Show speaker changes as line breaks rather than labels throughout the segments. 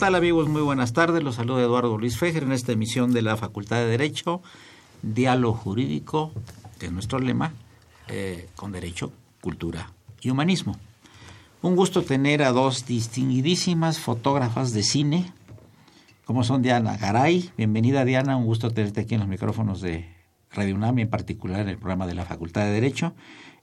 Tal amigos? Muy buenas tardes. Los saluda Eduardo Luis Fejer en esta emisión de la Facultad de Derecho, Diálogo Jurídico, que es nuestro lema, eh, con Derecho, Cultura y Humanismo. Un gusto tener a dos distinguidísimas fotógrafas de cine, como son Diana Garay. Bienvenida Diana, un gusto tenerte aquí en los micrófonos de Radio UNAM en particular en el programa de la Facultad de Derecho.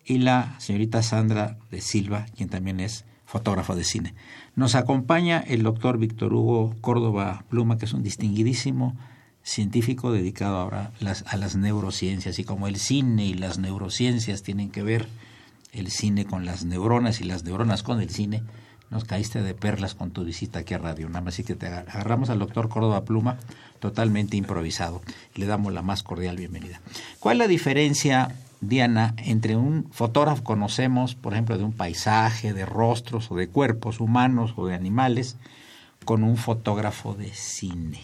Y la señorita Sandra de Silva, quien también es fotógrafo de cine. Nos acompaña el doctor Víctor Hugo Córdoba Pluma, que es un distinguidísimo científico dedicado ahora a las neurociencias y como el cine y las neurociencias tienen que ver el cine con las neuronas y las neuronas con el cine, nos caíste de perlas con tu visita aquí a Radio Nada así que te agarramos al doctor Córdoba Pluma totalmente improvisado le damos la más cordial bienvenida. ¿Cuál es la diferencia Diana, entre un fotógrafo conocemos, por ejemplo, de un paisaje, de rostros o de cuerpos humanos o de animales, con un fotógrafo de cine?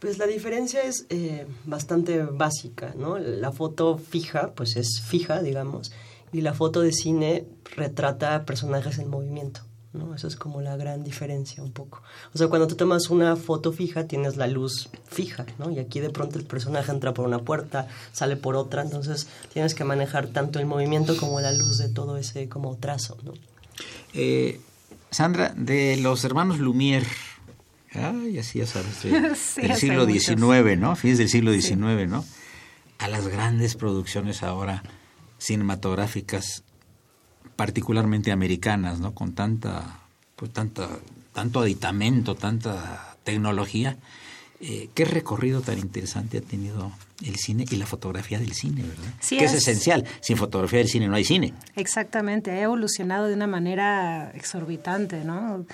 Pues la diferencia es eh, bastante básica, ¿no? La foto fija, pues es fija, digamos, y la foto de cine retrata personajes en movimiento. ¿No? Esa es como la gran diferencia un poco. O sea, cuando tú tomas una foto fija, tienes la luz fija, ¿no? Y aquí de pronto el personaje entra por una puerta, sale por otra, entonces tienes que manejar tanto el movimiento como la luz de todo ese como trazo, ¿no?
Eh, Sandra, de los hermanos Lumière, ay, así ya sabes, del siglo XIX, ¿no? Fines del siglo XIX, ¿no? A las grandes producciones ahora cinematográficas particularmente americanas, ¿no? Con tanta, pues tanta, tanto aditamento, tanta tecnología. Eh, ¿Qué recorrido tan interesante ha tenido el cine y la fotografía del cine, verdad? Sí que es. esencial. Sin fotografía del cine no hay cine.
Exactamente, ha evolucionado de una manera exorbitante, ¿no?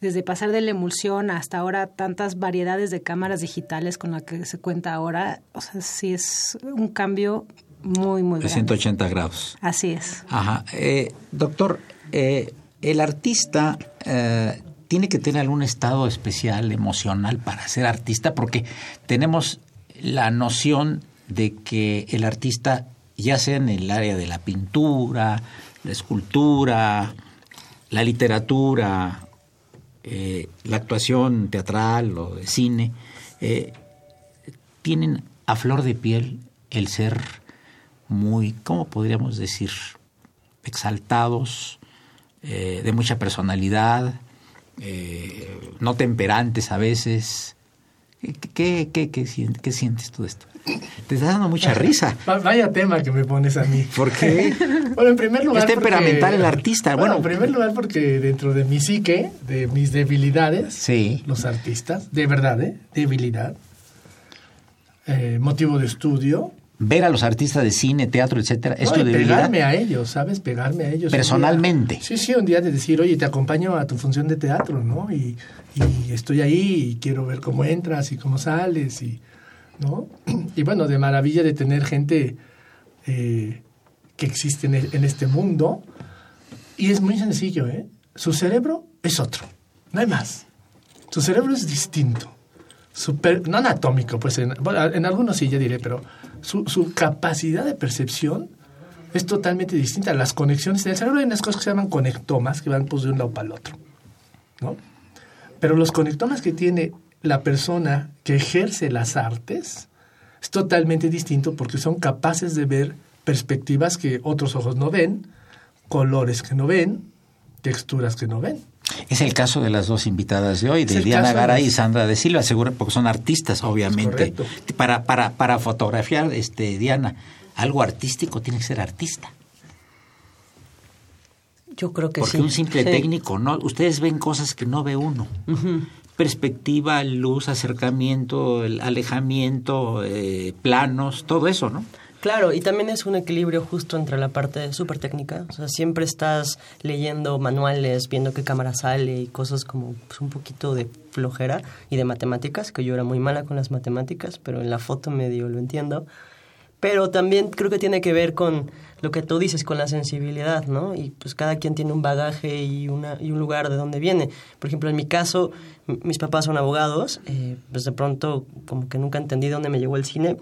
Desde pasar de la emulsión hasta ahora tantas variedades de cámaras digitales con las que se cuenta ahora, o sea, sí es un cambio muy, muy
De 180 grados.
Así es.
Ajá. Eh, doctor, eh, el artista eh, tiene que tener algún estado especial emocional para ser artista, porque tenemos la noción de que el artista, ya sea en el área de la pintura, la escultura, la literatura, la actuación teatral o de cine, tienen a flor de piel el ser muy, ¿cómo podríamos decir? Exaltados, eh, de mucha personalidad, eh, no temperantes a veces. ¿Qué, qué, qué, sientes tú de esto? Te estás dando mucha risa.
Vaya tema que me pones a mí.
¿Por qué?
bueno, en primer lugar.
Es temperamental el artista.
Bueno, en primer lugar, porque dentro de mi psique, de mis debilidades,
sí.
los artistas, de verdad, ¿eh? Debilidad, eh, motivo de estudio.
Ver a los artistas de cine, teatro, etcétera, ¿es
No,
tu
y
debilidad?
pegarme a ellos, ¿sabes? Pegarme a ellos.
Personalmente.
Día- sí, sí, un día de decir, oye, te acompaño a tu función de teatro, ¿no? Y, y estoy ahí y quiero ver cómo entras y cómo sales y, ¿no? Y bueno, de maravilla de tener gente eh, que existe en, e- en este mundo. Y es muy sencillo, ¿eh? Su cerebro es otro, no hay más. Su cerebro es distinto. Super, no anatómico, pues en, algunos sí, ya diré, pero su, su capacidad de percepción es totalmente distinta. Las conexiones en el cerebro hay unas cosas que se llaman conectomas que van pues, de un lado para el otro. ¿no? Pero los conectomas que tiene la persona que ejerce las artes es totalmente distinto porque son capaces de ver perspectivas que otros ojos no ven, colores que no ven, texturas que no ven.
Es el caso de las dos invitadas de hoy, de Diana
de
Garay y Sandra de Silva, seguro porque son artistas, obviamente. Para, para, para fotografiar, este, Diana, algo artístico tiene que ser artista.
Yo creo que
Porque
sí.
un simple
Sí.
técnico, no, ustedes ven cosas que no ve uno. Perspectiva, luz, acercamiento, el alejamiento, eh, planos, todo eso, ¿no?
Claro, y también es un equilibrio justo entre la parte súper técnica. O sea, siempre estás leyendo manuales, viendo qué cámara sale y cosas como pues, un poquito de flojera y de matemáticas, que yo era muy mala con las matemáticas, pero en la foto medio lo entiendo. Pero también creo que tiene que ver con lo que tú dices, con la sensibilidad, ¿no? Y pues cada quien tiene un bagaje y, una, y un lugar de donde viene. Por ejemplo, en mi caso, mis papás son abogados, eh, pues de pronto como que nunca entendí dónde me llegó el cine,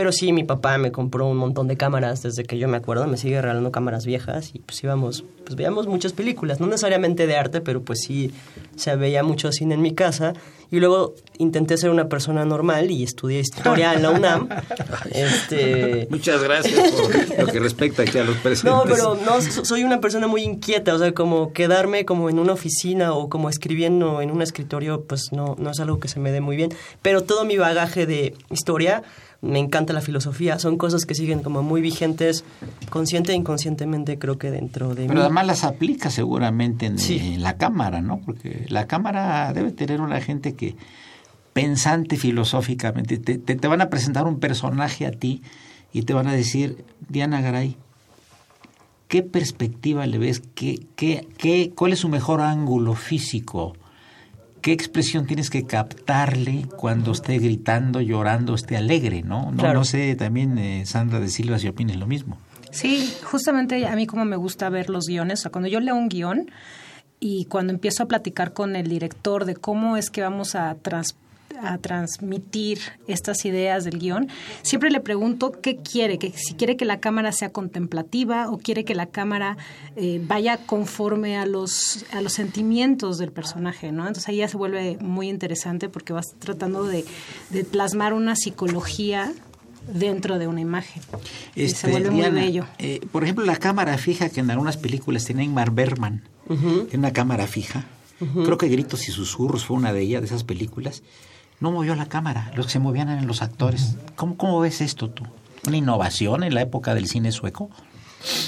pero sí, mi papá me compró un montón de cámaras desde que yo me acuerdo, me sigue regalando cámaras viejas y pues íbamos, pues veíamos muchas películas, no necesariamente de arte, pero pues sí se veía mucho cine en mi casa. Y luego intenté ser una persona normal y estudié historia en la UNAM. este,
Muchas gracias por lo que respecta aquí a los presentes.
no, pero no, so- soy una persona muy inquieta, o sea, como quedarme como en una oficina o como escribiendo en un escritorio, pues no, no es algo que se me dé muy bien. Pero todo mi bagaje de historia, me encanta la filosofía, son cosas que siguen como muy vigentes, consciente e inconscientemente creo que dentro de
Pero
mí.
además las aplica seguramente en,
Sí.
en la cámara, ¿no? Porque la cámara debe tener una gente que pensante filosóficamente, te, te- te van a presentar un personaje a ti y te van a decir, Diana Garay, ¿qué perspectiva le ves? ¿Qué, qué, qué, ¿Cuál es su mejor ángulo físico? ¿Qué expresión tienes que captarle cuando esté gritando, llorando, esté alegre, no? No,
Claro.
no sé también, eh, Sandra de Silva, si opines lo mismo.
Sí, justamente a mí como me gusta ver los guiones, o sea, cuando yo leo un guion y cuando empiezo a platicar con el director de cómo es que vamos a, trans- a transmitir estas ideas del guion, siempre le pregunto qué quiere, que si quiere que la cámara sea contemplativa o quiere que la cámara eh, vaya conforme a los, a los sentimientos del personaje, ¿no? Entonces ahí ya se vuelve muy interesante porque vas tratando de, de plasmar una psicología dentro de una imagen. y se
Este,
vuelve
Diana,
muy bello.
eh, por ejemplo, la cámara fija que en algunas películas tiene Ingmar Bergman, tiene una cámara fija. Creo que Gritos y Susurros fue una de ellas, de esas películas. No movió la cámara, los que se movían eran los actores. ¿Cómo, cómo ves esto tú? ¿Una innovación en la época del cine sueco?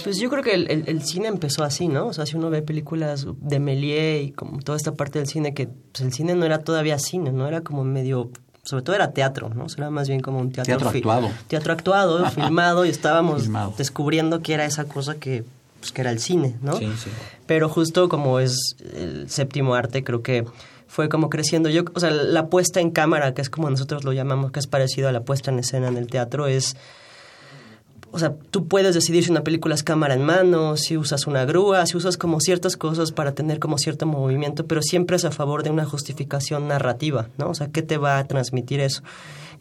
Pues yo creo que el, el- el cine empezó así, ¿no? O sea, si uno ve películas de Méliès y como toda esta parte del cine, que pues, el cine no era todavía cine, ¿no? Era como medio, sobre todo era teatro, ¿no? O sea, era más bien como un teatro...
Teatro actuado.
Teatro actuado, filmado, y estábamos
Filmado.
descubriendo que era esa cosa que, pues, que era el cine, ¿no?
Sí, sí.
Pero justo como es el séptimo arte, creo que fue como creciendo. Yo, o sea, la puesta en cámara, que es como nosotros lo llamamos, que es parecido a la puesta en escena en el teatro, es o sea, tú puedes decidir si una película es cámara en mano, si usas una grúa, si usas como ciertas cosas para tener como cierto movimiento, pero siempre es a favor de una justificación narrativa, ¿no? O sea, ¿qué te va a transmitir eso?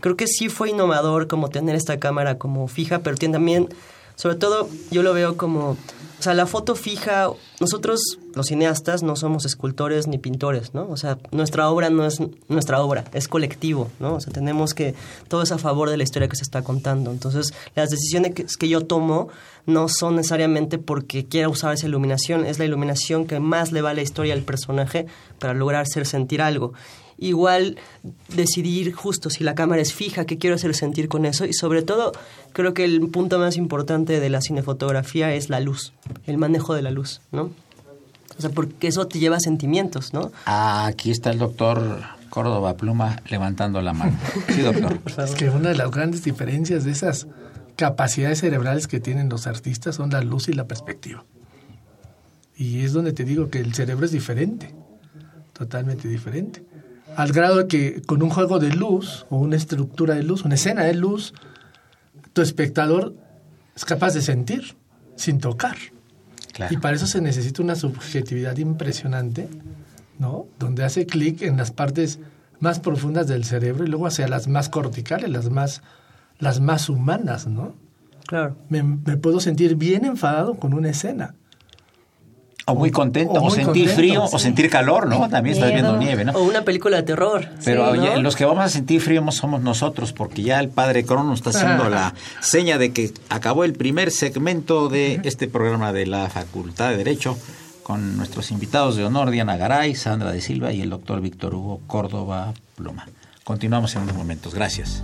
Creo que sí fue innovador como tener esta cámara como fija, pero también, sobre todo, yo lo veo como, o sea, la foto fija, nosotros los cineastas no somos escultores ni pintores, ¿no? O sea, nuestra obra no es nuestra obra, es colectivo, ¿no? O sea, tenemos que, todo es a favor de la historia que se está contando. Entonces, las decisiones que, yo tomo no son necesariamente porque quiera usar esa iluminación, es la iluminación que más le va a la historia al personaje para lograr hacer sentir algo. Igual decidir justo si la cámara es fija, qué quiero hacer sentir con eso y sobre todo creo que el punto más importante de la cinefotografía es la luz, el manejo de la luz, ¿no? O sea, porque eso te lleva a sentimientos, ¿no?
Ah, aquí está el doctor Córdoba Pluma levantando la mano. Sí, doctor.
Es que una de las grandes diferencias de esas capacidades cerebrales que tienen los artistas son la luz y la perspectiva. Y es donde te digo que el cerebro es diferente, totalmente diferente. Al grado de que con un juego de luz o una estructura de luz, una escena de luz, tu espectador es capaz de sentir sin tocar.
Claro.
Y para eso se necesita una subjetividad impresionante, ¿no? Donde hace clic en las partes más profundas del cerebro y luego hacia las más corticales, las más, las más humanas, ¿no?
Claro.
Me, me puedo sentir bien enfadado con una escena.
O muy contento,
o
o,
muy
sentir
contento,
frío, o sentir calor, ¿no? También estás
Miedo.
viendo nieve, ¿no?
O una película de terror.
Pero
Sí,
los que vamos a sentir frío somos nosotros, porque ya el padre Crono está haciendo la seña de que acabó el primer segmento de este programa de la Facultad de Derecho con nuestros invitados de honor, Diana Garay, Sandra de Silva y el doctor Víctor Hugo Córdoba Pluma. Continuamos en unos momentos. Gracias.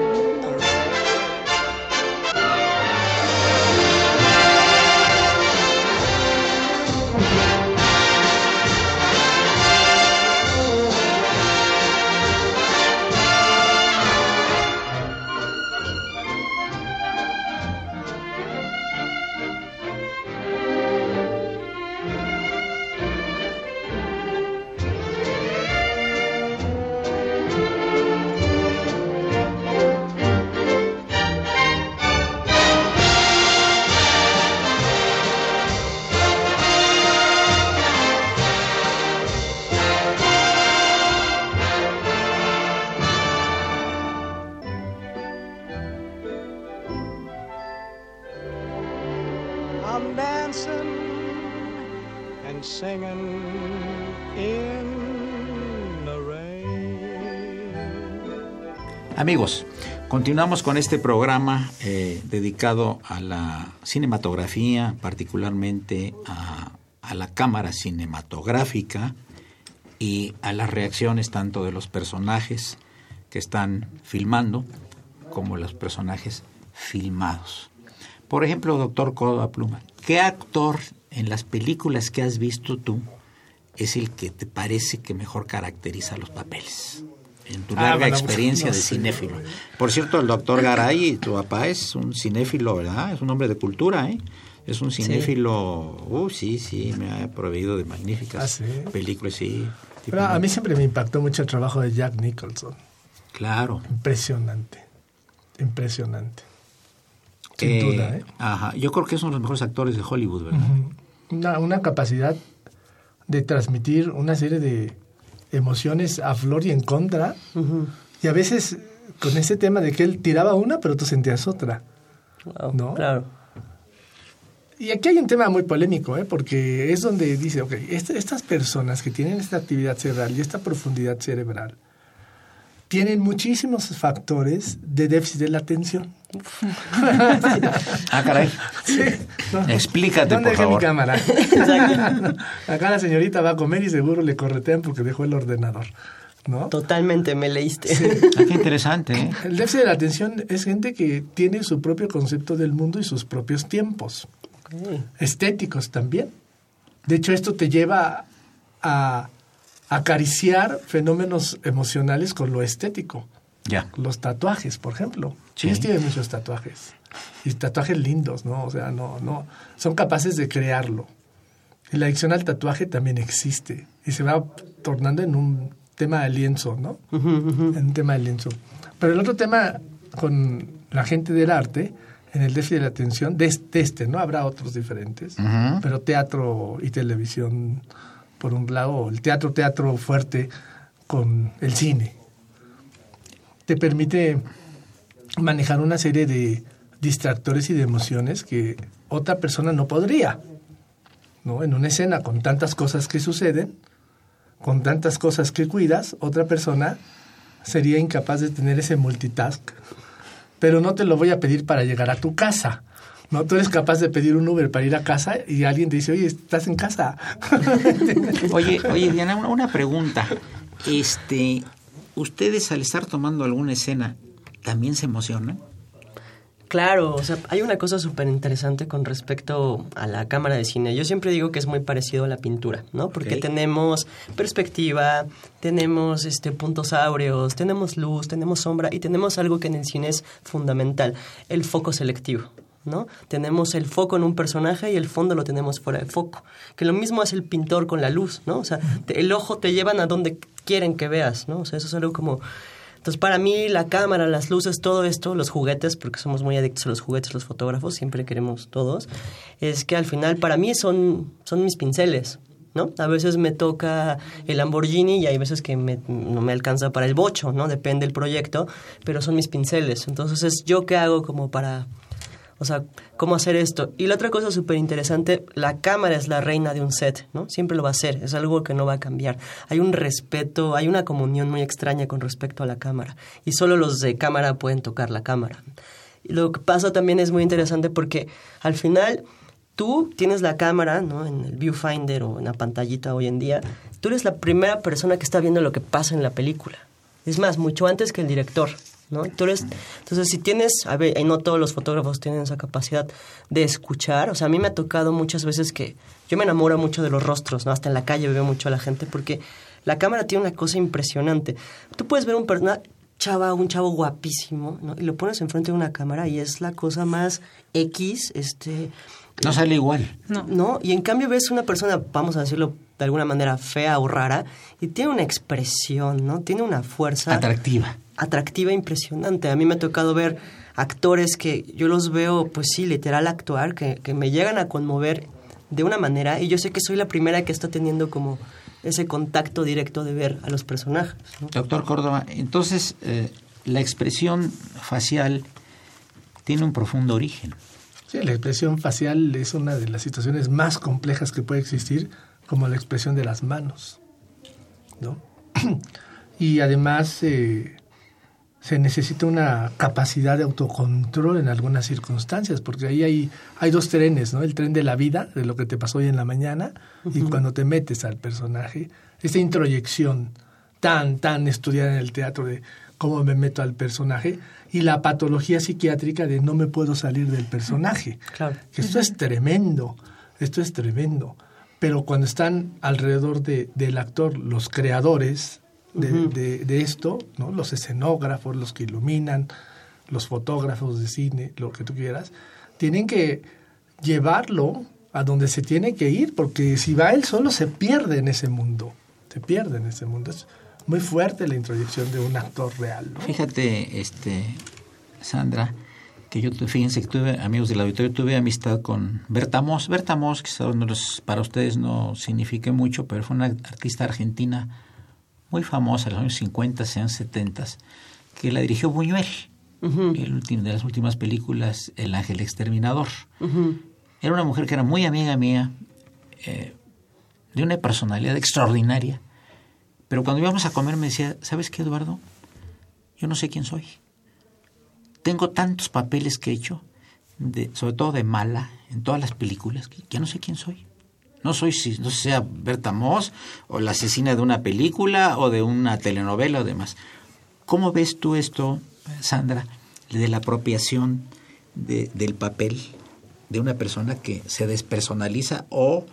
Amigos, continuamos con este programa eh, dedicado a la cinematografía, particularmente a, la cámara cinematográfica y a las reacciones tanto de los personajes que están filmando como los personajes filmados. Por ejemplo, doctor Córdoba Pluma, ¿qué actor en las películas que has visto tú es el que te parece que mejor caracteriza los papeles? En tu
Ah,
larga
bueno,
experiencia
no
de cinéfilo. Por cierto, el doctor Garay, tu papá es un cinéfilo, ¿verdad? Es un hombre de cultura, ¿eh? Es un cinéfilo, uh, sí, sí, me ha proveído de magníficas
Ah, ¿sí?
películas, sí.
Pero a mí siempre me impactó mucho el trabajo de Jack Nicholson.
Claro.
Impresionante. Impresionante. Sin
Eh,
duda, ¿eh?
Ajá, yo creo que es uno de los mejores actores de Hollywood, ¿verdad?
Una, una capacidad de transmitir una serie de emociones a flor y en contra. Y a veces con ese tema de que él tiraba una, pero tú sentías otra.
Wow,
¿No?
Claro.
Y aquí hay un tema muy polémico, ¿eh? porque es donde dice, ok, este- estas personas que tienen esta actividad cerebral y esta profundidad cerebral tienen muchísimos factores de déficit de la atención.
Ah, caray.
Sí, ¿no?
Explícate,
¿Dónde
por
dejé mi
favor.
cámara? Acá la señorita va a comer y seguro le corretean porque dejó el ordenador, ¿no?
Totalmente, me leíste.
Ah, qué interesante, ¿eh?
El déficit de la atención es gente que tiene su propio concepto del mundo y sus propios tiempos. Estéticos también. De hecho, esto te lleva a acariciar fenómenos emocionales con lo estético.
Ya.
Los tatuajes, por ejemplo.
Sí.
Ellos tienen muchos tatuajes. Y tatuajes lindos, ¿no? O sea, no, no. Son capaces de crearlo. Y la adicción al tatuaje también existe. Y se va tornando en un tema de lienzo, ¿no? En un tema de lienzo. Pero el otro tema con la gente del arte, en el déficit de la atención, de este, ¿no? Habrá otros diferentes. Pero teatro y televisión, por un lado, el teatro, teatro fuerte con el cine. Te permite manejar una serie de distractores y de emociones que otra persona no podría. ¿no? En una escena con tantas cosas que suceden, con tantas cosas que cuidas, otra persona sería incapaz de tener ese multitask. Pero no te lo voy a pedir para llegar a tu casa. No, tú eres capaz de pedir un Uber para ir a casa y alguien te dice, oye, estás en casa.
Oye, oye, Diana, una, una pregunta. Este, ¿ustedes al estar tomando alguna escena también se emocionan?
Claro, o sea, hay una cosa súper interesante con respecto a la cámara de cine. Yo siempre digo que es muy parecido a la pintura, ¿no? Porque tenemos perspectiva, tenemos este puntos áureos, tenemos luz, tenemos sombra y tenemos algo que en el cine es fundamental, el foco selectivo. ¿No? Tenemos el foco en un personaje y el fondo lo tenemos fuera de foco. Que lo mismo hace el pintor con la luz, ¿no? O sea, te- el ojo te llevan a donde quieren que veas, ¿no? O sea, eso es algo como entonces, para mí, la cámara, las luces, todo esto, los juguetes, porque somos muy adictos a los juguetes, los fotógrafos, siempre queremos todos, es que al final, para mí, son, son mis pinceles, ¿no? A veces me toca el Lamborghini y hay veces que me- no me alcanza para el bocho, ¿no? Depende del proyecto, pero son mis pinceles. Entonces, es yo qué hago como para... O sea, cómo hacer esto. Y la otra cosa súper interesante, la cámara es la reina de un set, ¿no? Siempre lo va a ser, es algo que no va a cambiar. Hay un respeto, hay una comunión muy extraña con respecto a la cámara. Y solo los de cámara pueden tocar la cámara. Y lo que pasa también es muy interesante porque al final tú tienes la cámara, ¿no? En el viewfinder o en la pantallita hoy en día, tú eres la primera persona que está viendo lo que pasa en la película. Es más, mucho antes que el director, ¿no? Tú eres- entonces, si tienes, a ver, y no todos los fotógrafos tienen esa capacidad de escuchar, o sea, a mí me ha tocado muchas veces que yo me enamoro mucho de los rostros, ¿no? Hasta en la calle veo mucho a la gente porque la cámara tiene una cosa impresionante. Tú puedes ver un persona chava, un chavo guapísimo, ¿no? Y lo pones enfrente de una cámara y es la cosa más X, este...
No sale igual.
No.
¿no? Y en cambio ves una persona, vamos a decirlo de alguna manera fea o rara, y tiene una expresión, ¿no? Tiene una fuerza
Atractiva.
Atractiva impresionante. A mí me ha tocado ver actores que yo los veo, pues sí, literal actuar, que, que me llegan a conmover de una manera, y yo sé que soy la primera que está teniendo como ese contacto directo de ver a los personajes. ¿no?
Doctor Córdoba, entonces eh, la expresión facial tiene un profundo origen.
Sí, la expresión facial es una de las situaciones más complejas que puede existir, como la expresión de las manos. ¿no? y además eh, se necesita una capacidad de autocontrol en algunas circunstancias, porque ahí hay, hay dos trenes, ¿no? El tren de la vida, de lo que te pasó hoy en la mañana, y cuando te metes al personaje, esa introyección tan, tan estudiada en el teatro de cómo me meto al personaje, y la patología psiquiátrica de no me puedo salir del personaje.
Claro.
Que esto es tremendo, esto es tremendo. Pero cuando están alrededor de, del actor los creadores de, de- de esto, ¿no? los escenógrafos, los que iluminan, los fotógrafos de cine, lo que tú quieras, tienen que llevarlo a donde se tiene que ir, porque si va él solo se pierde en ese mundo, se pierde en ese mundo. Es muy fuerte la introyección de un actor real. ¿no?
Fíjate, este, Sandra, que yo, fíjense que tuve, amigos del auditorio, tuve amistad con Berta Moss. Berta Moss, quizás no los- para ustedes no signifique mucho, pero fue una artista argentina muy famosa en los años 50, años 70, que la dirigió Buñuel, el último, de las últimas películas, El Ángel Exterminador. Era una mujer que era muy amiga mía, eh, de una personalidad extraordinaria, pero cuando íbamos a comer me decía, ¿sabes qué, Eduardo? Yo no sé quién soy. Tengo tantos papeles que he hecho, de, sobre todo de mala, en todas las películas, que ya no sé quién soy. No soy, si no sea Berta Moss, o la asesina de una película, o de una telenovela, o demás. ¿Cómo ves tú esto, Sandra, de la apropiación de- del papel de una persona que se despersonaliza o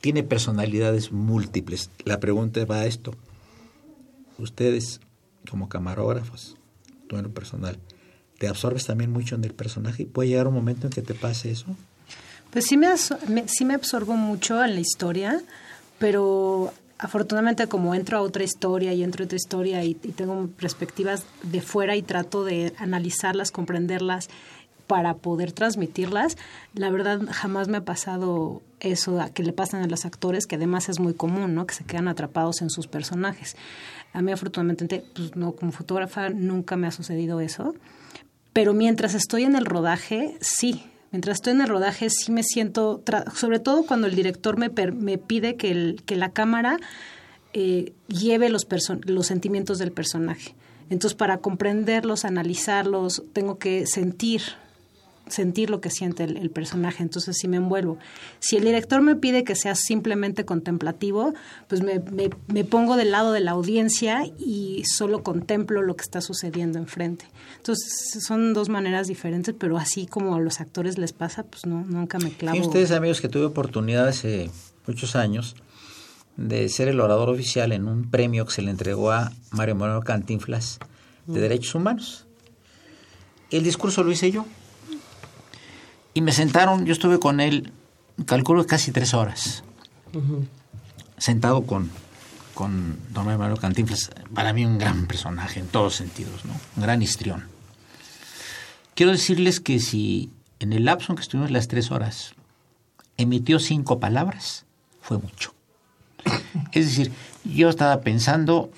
tiene personalidades múltiples? La pregunta va a esto. Ustedes, como camarógrafos, tú en personal, ¿te absorbes también mucho en el personaje? ¿Y puede llegar un momento en que te pase eso?
Pues sí me, me- sí me absorbo mucho en la historia, pero afortunadamente como entro a otra historia y entro a otra historia y, y tengo perspectivas de fuera y trato de analizarlas, comprenderlas para poder transmitirlas, la verdad jamás me ha pasado eso que le pasan a los actores, que además es muy común, ¿no? Que se quedan atrapados en sus personajes. A mí afortunadamente, pues no, como fotógrafa nunca me ha sucedido eso. Pero mientras estoy en el rodaje, sí. Mientras estoy en el rodaje, sí me siento, sobre todo cuando el director me, per- me pide que, el- que la cámara eh, lleve los, los sentimientos del personaje. Entonces, para comprenderlos, analizarlos, tengo que sentir sentir lo que siente el, el personaje, entonces sí me envuelvo. Si el director me pide que sea simplemente contemplativo, pues me, me- me pongo del lado de la audiencia y solo contemplo lo que está sucediendo enfrente. Entonces son dos maneras diferentes, pero así como a los actores les pasa, pues no, nunca me clavo.
Fíjense ustedes, amigos, que tuve oportunidad hace muchos años de ser el orador oficial en un premio que se le entregó a Mario Moreno Cantinflas de Derechos Humanos. El discurso lo hice yo. Y me sentaron, yo estuve con él, calculo casi tres horas, sentado con, con don Mario Cantinflas. Para mí un gran personaje en todos sentidos, ¿no? Un gran histrión. Quiero decirles que si en el lapso en que estuvimos las tres horas emitió cinco palabras, fue mucho. Es decir, yo estaba pensando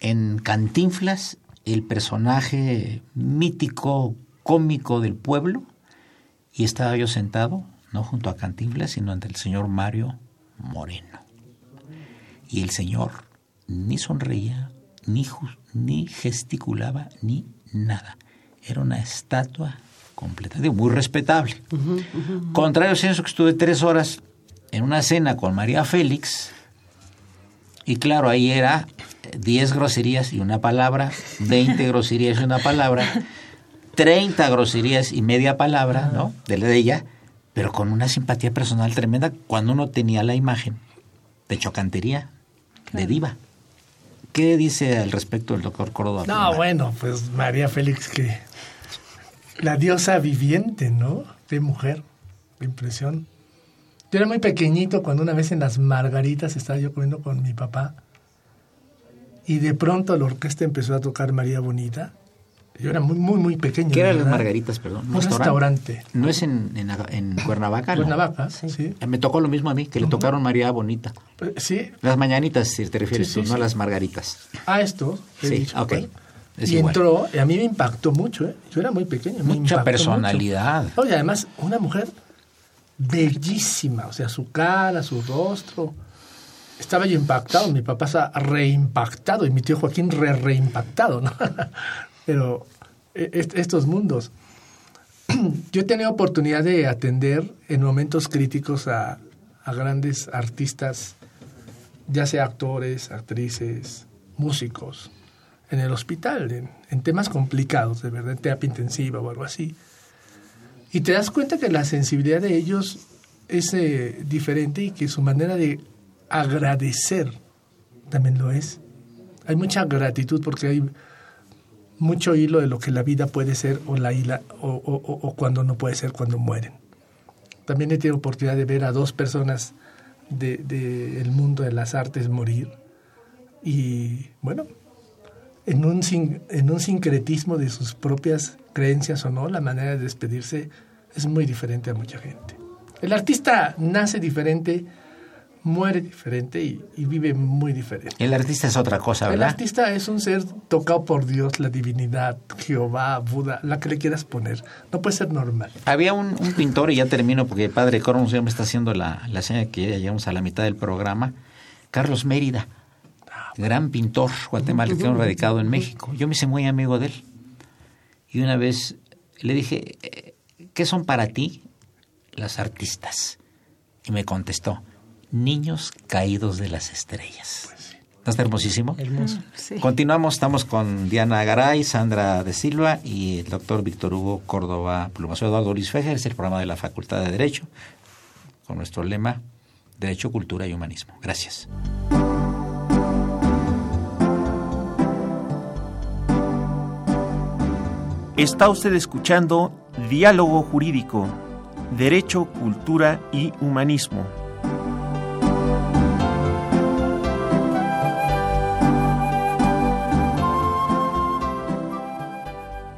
en Cantinflas, el personaje mítico, cómico del pueblo, y estaba yo sentado, no junto a Cantinflas, sino ante el señor Mario Moreno. Y el señor ni sonreía, ni, ni gesticulaba, ni nada. Era una estatua completa, muy respetable. Contrario a eso que estuve tres horas en una cena con María Félix, y claro, ahí era 10 groserías y una palabra, 20 groserías y una palabra, 30 groserías y media palabra, ¿no? De la de ella, pero con una simpatía personal tremenda cuando uno tenía la imagen de chocantería, de diva. ¿Qué dice al respecto el doctor Córdoba?
No, bueno, pues María Félix, que la diosa viviente, ¿no? Qué mujer, qué impresión. Yo era muy pequeñito cuando una vez en las Margaritas estaba yo comiendo con mi papá y de pronto la orquesta empezó a tocar María Bonita. Yo era muy, muy, muy pequeño.
¿Qué eran las margaritas, perdón?
Un restaurante.
¿No es en, en, en Cuernavaca? no?
Cuernavaca, sí.
Eh, Me tocó lo mismo a mí, que le tocaron María Bonita.
Eh, Sí,
Las mañanitas, si te refieres
Sí,
tú, no
sí.
las margaritas.
a esto. he
Sí,
dicho,
ok.
pues.
Es
y
igual.
entró, y a mí me impactó mucho, ¿eh? Yo era muy pequeño.
Mucha personalidad.
mucho. Oye, además, una mujer bellísima, o sea, su cara, su rostro. Estaba yo impactado, mi papá está reimpactado y mi tío Joaquín re reimpactado, ¿no? Pero est- estos mundos. Yo he tenido oportunidad de atender en momentos críticos a, a grandes artistas, ya sea actores, actrices, músicos, en el hospital, en, en temas complicados, de verdad, en terapia intensiva o algo así. Y te das cuenta que la sensibilidad de ellos es eh, diferente y que su manera de agradecer también lo es. Hay mucha gratitud porque hay mucho hilo de lo que la vida puede ser o, la hila, o, o- o- cuando no puede ser cuando mueren. También he tenido oportunidad de ver a dos personas del de, el mundo de las artes morir y bueno, en un, en un sincretismo de sus propias creencias o no, la manera de despedirse es muy diferente a mucha gente. El artista nace diferente muere diferente y, y vive muy diferente.
El artista es otra cosa,
El
¿verdad?
artista es un ser tocado por Dios, la divinidad, Jehová, Buda, la que le quieras poner. No puede ser normal.
Había un, un pintor, y ya termino porque el padre Cormus ya me está haciendo la, la señal que ya llegamos a la mitad del programa, Carlos Mérida, gran pintor guatemalteco radicado en México. Yo me hice muy amigo de él. Y una vez le dije, eh, ¿qué son para ti las artistas? Y me contestó, niños caídos de las estrellas. ¿No está hermosísimo?
Hermoso.
Sí.
Continuamos, estamos con Diana Garay, Sandra de Silva y el doctor Víctor Hugo Córdoba Pluma. Soy Eduardo Luis Fejer, es el programa de la Facultad de Derecho, con nuestro lema Derecho, Cultura y Humanismo. Gracias.
Está usted escuchando Diálogo Jurídico, Derecho, Cultura y Humanismo.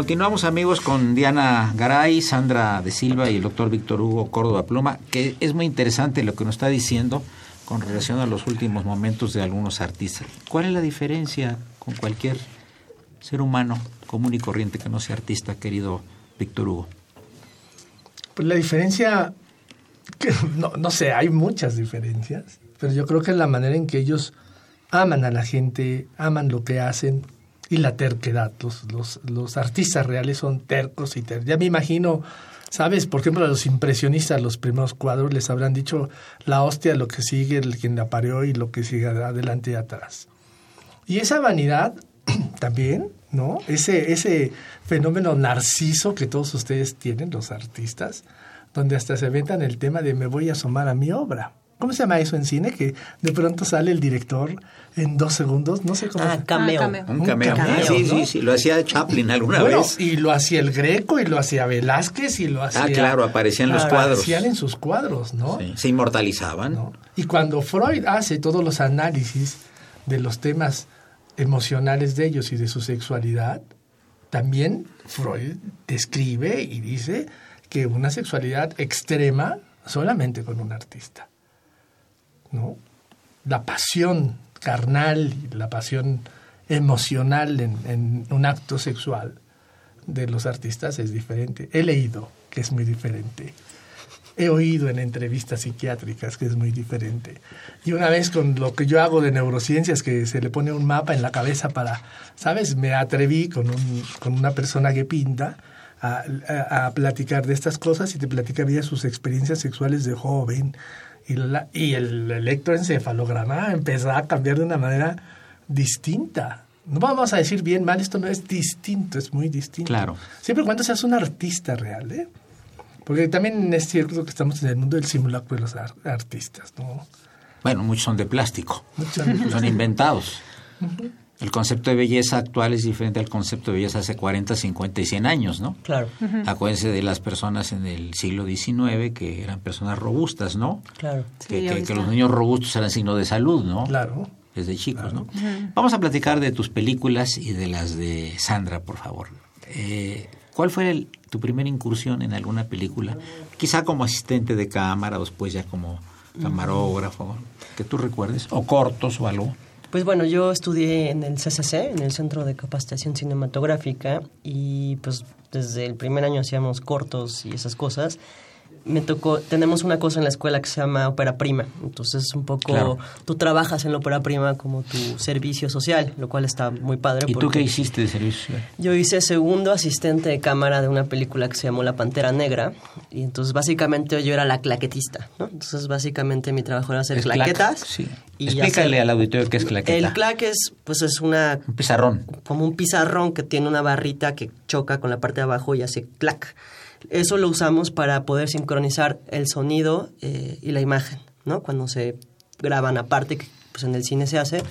Continuamos amigos con Diana Garay, Sandra de Silva y el doctor Víctor Hugo Córdoba Pluma, que es muy interesante lo que nos está diciendo con relación a los últimos momentos de algunos artistas. ¿Cuál es la diferencia con cualquier ser humano común y corriente que no sea artista, querido Víctor Hugo?
Pues la diferencia, que no, no sé, hay muchas diferencias, pero yo creo que es la manera en que ellos aman a la gente, aman lo que hacen y la terquedad. Los, los, los artistas reales son tercos y tercos. Ya me imagino, ¿sabes? Por ejemplo, a los impresionistas, los primeros cuadros les habrán dicho la hostia, lo que sigue, el quien la y lo que sigue adelante y atrás. Y esa vanidad también, ¿no? Ese, ese fenómeno narciso que todos ustedes tienen, los artistas, donde hasta se aventan el tema de me voy a asomar a mi obra. ¿Cómo se llama eso en cine? Que de pronto sale el director en dos segundos, no sé cómo.
Ah,
se-
cameo.
Ah, cameo.
Un
Un
cameo.
cameo,
sí,
¿no?
sí, sí, lo hacía Chaplin alguna
Bueno,
vez.
y lo hacía el Greco y lo hacía Velázquez y lo hacía.
Ah, claro, aparecían los cuadros.
Aparecían en sus cuadros, ¿no?
Sí, se inmortalizaban.
¿no? Y cuando Freud hace todos los análisis de los temas emocionales de ellos y de su sexualidad, también Freud describe y dice que una sexualidad extrema solamente con un artista. ¿No? La pasión carnal y la pasión emocional en, un acto sexual de los artistas es diferente. He leído que es muy diferente. He oído en entrevistas psiquiátricas que es muy diferente. Y una vez con lo que yo hago de neurociencias, que se le pone un mapa en la cabeza para, ¿sabes? Me atreví con, un, con una persona que pinta a platicar de estas cosas y te platicaría sus experiencias sexuales de joven. Y, la- y el electroencefalograma empezó a cambiar de una manera distinta. No vamos a decir bien, mal, esto no es distinto, es muy distinto.
Claro.
Siempre cuando seas un artista real, ¿eh? Porque también es cierto que estamos en el mundo del simulacro de los ar- artistas, ¿no?
Bueno, muchos son de plástico.
Muchos han-
Son inventados. El concepto de belleza actual es diferente al concepto de belleza hace 40, 50 y 100 años, ¿no?
Claro,
Acuérdense de las personas en el siglo XIX que eran personas robustas, ¿no?
claro.
Que,
Sí,
que-
ahorita.
que los niños robustos eran signo de salud, ¿no?
Claro.
Desde chicos, ¿no? Vamos a platicar de tus películas y de las de Sandra, por favor. Eh, ¿Cuál fue el- tu primera incursión en alguna película? Quizá como asistente de cámara o después ya como camarógrafo, que tú recuerdes, o cortos o algo.
Pues bueno, yo estudié en el CCC, en el Centro de Capacitación Cinematográfica, y pues desde el primer año hacíamos cortos y esas cosas. Me tocó, tenemos una cosa en la escuela que se llama ópera prima, entonces un poco
Claro.
tú trabajas en la ópera prima como tu servicio social, lo cual está muy padre.
¿Y tú qué hiciste de servicio social?
Yo hice segundo asistente de cámara de una película que se llamó La Pantera Negra, y entonces básicamente yo era la claquetista, ¿no? Entonces básicamente mi trabajo era hacer
¿Es clac?
claquetas.
Sí.
y
Explícale
hacer-
al auditorio qué es claqueta.
El clac es, pues es una
Un pizarrón.
como un pizarrón que tiene una barrita que choca con la parte de abajo y hace clac. Eso lo usamos para poder sincronizar el sonido eh, y la imagen, ¿no? Cuando se graban aparte, que pues en el cine se hace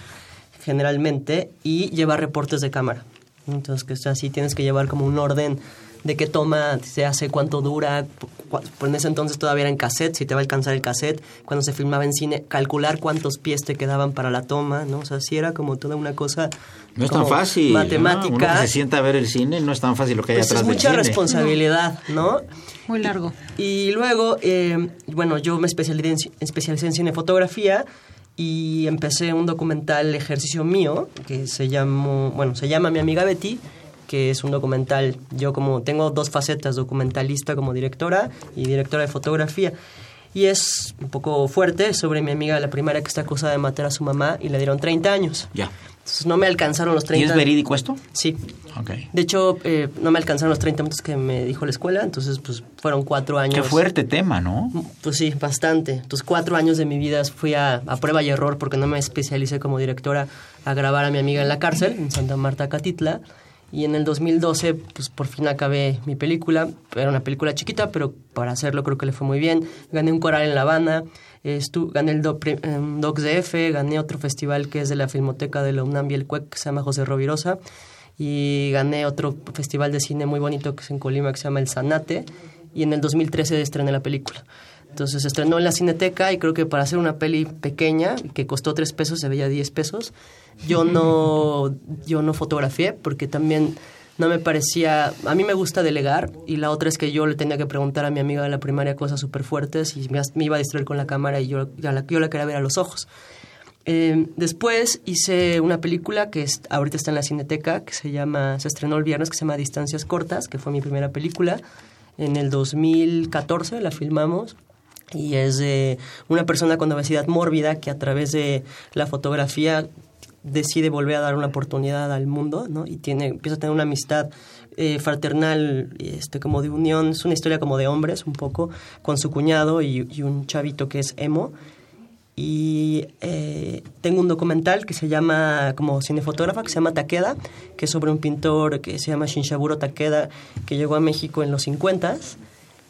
generalmente, y lleva reportes de cámara. Entonces, que así, tienes que llevar como un orden de qué toma se hace, cuánto dura. cu- En ese entonces todavía era en cassette, si te va a alcanzar el cassette. Cuando se filmaba en cine, calcular cuántos pies te quedaban para la toma, ¿no? O sea, sí era como toda una cosa...
No es tan fácil. ¿no?
Matemática.
Uno que se sienta a ver el cine, no es tan fácil lo que hay
Pues
atrás
es
del
mucha
cine.
responsabilidad, ¿no?
Muy largo.
Y luego, eh, bueno, yo me especialicé en, ci- especialicé en cinefotografía y empecé un documental ejercicio mío que se llamó, bueno, se llama Mi amiga Betty, que es un documental, yo como tengo dos facetas, documentalista como directora y directora de fotografía. Y es un poco fuerte sobre mi amiga la primaria que está acusada de matar a su mamá y le dieron 30 años.
Ya.
Entonces no me alcanzaron los 30
¿Y es verídico esto?
Sí.
Ok.
De hecho, eh, no me alcanzaron los 30 minutos que me dijo la escuela, entonces pues fueron cuatro años.
Qué fuerte tema, ¿no?
Pues sí, bastante. Entonces cuatro años de mi vida fui a, a prueba y error porque no me especialicé como directora a grabar a mi amiga en la cárcel, en Santa Marta, Catitla. Y en el 2012, pues por fin acabé mi película. Era una película chiquita, pero para hacerlo creo que le fue muy bien. Gané un coral en La Habana, estu- gané el em, Docs de F, gané otro festival que es de la Filmoteca de la UNAM y el CUEC, que se llama José Rovirosa. Y gané otro festival de cine muy bonito que es en Colima, que se llama El Sanate. Y en el 2013 estrené la película. Entonces se estrenó en la Cineteca y creo que para hacer una peli pequeña, que costó tres pesos, se veía 10 pesos, yo no, yo no fotografié porque también no me parecía... A mí me gusta delegar y la otra es que yo le tenía que preguntar a mi amiga de la primaria cosas súper fuertes y me, me iba a distraer con la cámara y yo, la, yo la quería ver a los ojos. Eh, después hice una película que es, ahorita está en la Cineteca, que se llama, se estrenó el viernes, que se llama Distancias Cortas, que fue mi primera película. En el 2014 la filmamos y es de una persona con obesidad mórbida que a través de la fotografía decide volver a dar una oportunidad al mundo, ¿no? Y tiene, empieza a tener una amistad eh, fraternal, este, como de unión, es una historia como de hombres un poco, con su cuñado y, y un chavito que es emo. Y eh, tengo un documental que se llama, como cinefotógrafa, que se llama Takeda, que es sobre un pintor que se llama Shinshaburo Takeda, que llegó a México en los 50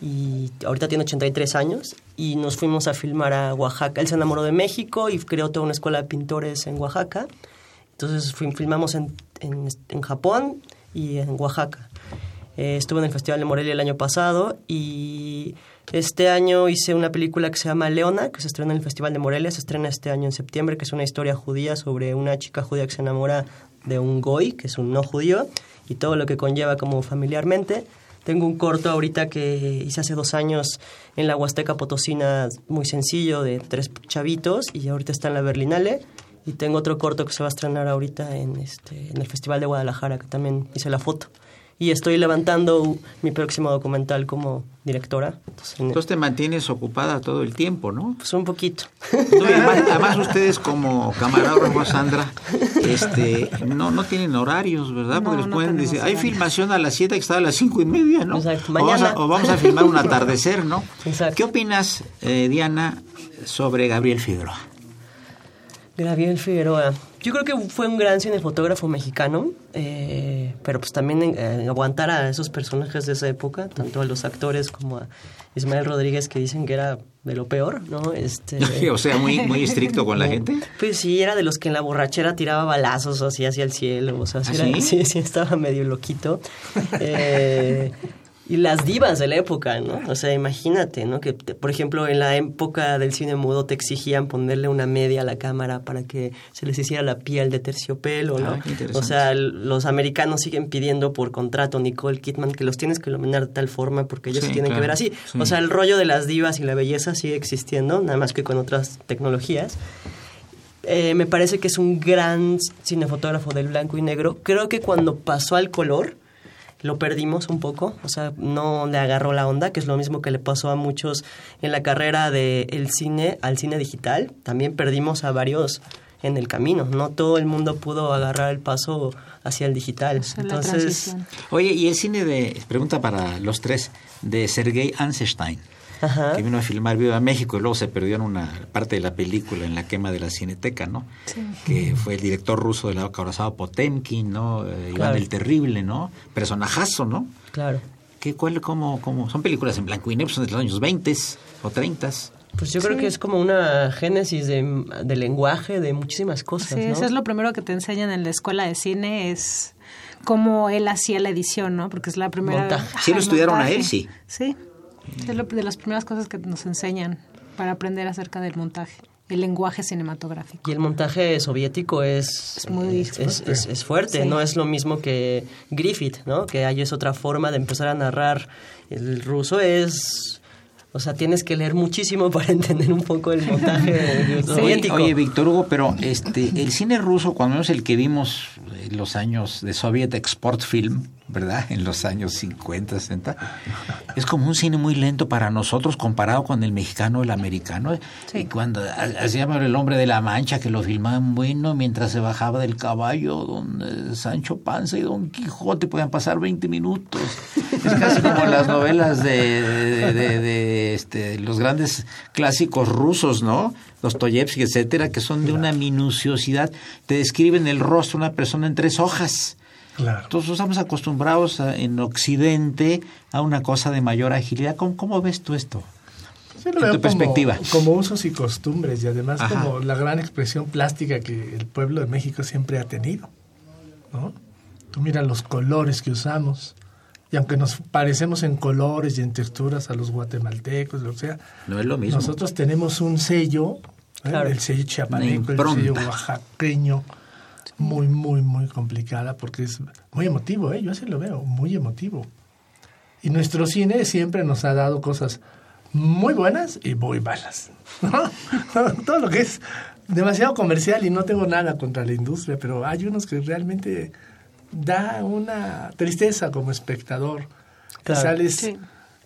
y ahorita tiene 83 años y nos fuimos a filmar a Oaxaca. Él se enamoró de México y creó toda una escuela de pintores en Oaxaca. Entonces filmamos en, en, en Japón y en Oaxaca. Eh, estuve en el Festival de Morelia el año pasado y este año hice una película que se llama Leona, que se estrena en el Festival de Morelia, se estrena este año en septiembre, que es una historia judía sobre una chica judía que se enamora de un goy, que es un no judío, y todo lo que conlleva como familiarmente. Tengo un corto ahorita que hice hace dos años en la Huasteca Potosina, muy sencillo, de tres chavitos, y ahorita está en la Berlinale. Y tengo otro corto que se va a estrenar ahorita en, este, en el Festival de Guadalajara, que también hice la foto. Y estoy levantando mi próximo documental como directora. Entonces, en-
Entonces te mantienes ocupada todo el tiempo, ¿no?
pues un poquito.
No, además, además ustedes como camarógrafo Sandra, este, no, no tienen horarios, ¿verdad? Porque
No,
les
no
pueden decir, hay filmación a las 7 que está a las cinco y media, ¿no?
Exacto,
O vamos, a,
mañana.
o vamos a filmar un atardecer, ¿no?
Exacto.
¿Qué opinas, eh, Diana, sobre Gabriel Figueroa?
Gabriel Figueroa. Yo creo que fue un gran cinefotógrafo mexicano, eh, pero pues también en aguantar a esos personajes de esa época, tanto a los actores como a Ismael Rodríguez, que dicen que era de lo peor, ¿no? Este,
o sea, muy, muy estricto con la gente.
Pues sí, era de los que en la borrachera tiraba balazos así hacia el cielo, o sea, sí,
¿Ah,
era-
sí?
sí, sí, estaba medio loquito. Y las divas de la época, ¿no? O sea, imagínate, ¿no? Que, te- por ejemplo, en la época del cine mudo te exigían ponerle una media a la cámara para que se les hiciera la piel de terciopelo, ¿no?
Ah,
o sea, los americanos siguen pidiendo por contrato Nicole Kidman que los tienes que iluminar de tal forma porque ellos
Sí,
se tienen
claro,
que ver así.
sí.
O sea, el rollo de las divas y la belleza sigue existiendo, nada más que con otras tecnologías. Eh, me parece que es un gran cinefotógrafo del blanco y negro. Creo que cuando pasó al color lo perdimos un poco, o sea, no le agarró la onda, que es lo mismo que le pasó a muchos en la carrera del cine al cine digital. También perdimos a varios en el camino. No todo el mundo pudo agarrar el paso hacia el digital. Entonces.
Oye, y el cine de, pregunta para los tres, de Sergei Eisenstein,
Ajá.
que vino a filmar Viva México y luego se perdió en una parte de la película en la quema de la Cineteca, ¿no? Que fue el director ruso del acorazado Potemkin, ¿no? Eh, Iván
Claro.
el Terrible, ¿no? Personajazo, ¿no?
claro.
¿Qué, cuál, cómo, cómo? Son películas en blanco y negro, son de los años 20 o 30.
Pues yo creo que es como una génesis de, de lenguaje, de muchísimas cosas.
Sí,
¿no?
eso es lo primero que te enseñan en la escuela de cine, es cómo él hacía la edición, ¿no? Porque es la primera...
Montaje.
Ajá,
Sí lo estudiaron a
montaje.
él, sí.
Sí, es lo- de las primeras cosas que nos enseñan para aprender acerca del montaje, el lenguaje cinematográfico.
Y el montaje soviético es,
Es muy
es, es- es- es fuerte,
Sí.
no es lo mismo que Griffith, ¿no? Que hay es otra forma de empezar a narrar. El ruso es... O sea, tienes que leer muchísimo para entender un poco el montaje soviético.
Oye, Víctor Hugo, pero este, el cine ruso, cuando menos el que vimos en los años de Soviet Export Film, ¿verdad? En los años 50, 60, es como un cine muy lento para nosotros comparado con el mexicano, el americano. Y cuando hacíamos el hombre de la mancha, que lo filmaban bueno, mientras se bajaba del caballo, don eh, Sancho Panza y don Quijote podían pasar 20 minutos. Es casi como las novelas de, de- de- de, este, los grandes clásicos rusos, ¿no? Dostoyevsky, etcétera, que son de una minuciosidad. Te describen el rostro de una persona en tres hojas.
Claro.
Entonces estamos acostumbrados a- en Occidente a una cosa de mayor agilidad. ¿Cómo, cómo ves tú esto?
Sí, lo
en
veo
tu
como-
perspectiva.
Como, usos y costumbres y además
Ajá.
como la gran expresión plástica que el pueblo de México siempre ha tenido. ¿no? Tú mira los colores que usamos y aunque nos parecemos en colores y en texturas a los guatemaltecos, o sea,
No es lo mismo.
nosotros tenemos un sello, ¿eh?
Claro.
el sello chiapaneco, el sello oaxaqueño, muy, muy, muy complicada porque es muy emotivo, ¿eh? yo así lo veo, muy emotivo. Y nuestro cine siempre nos ha dado cosas muy buenas y muy malas. ¿no? Todo lo que es demasiado comercial y no tengo nada contra la industria, pero hay unos que realmente da una tristeza como espectador.
Claro.
Sales
Sí.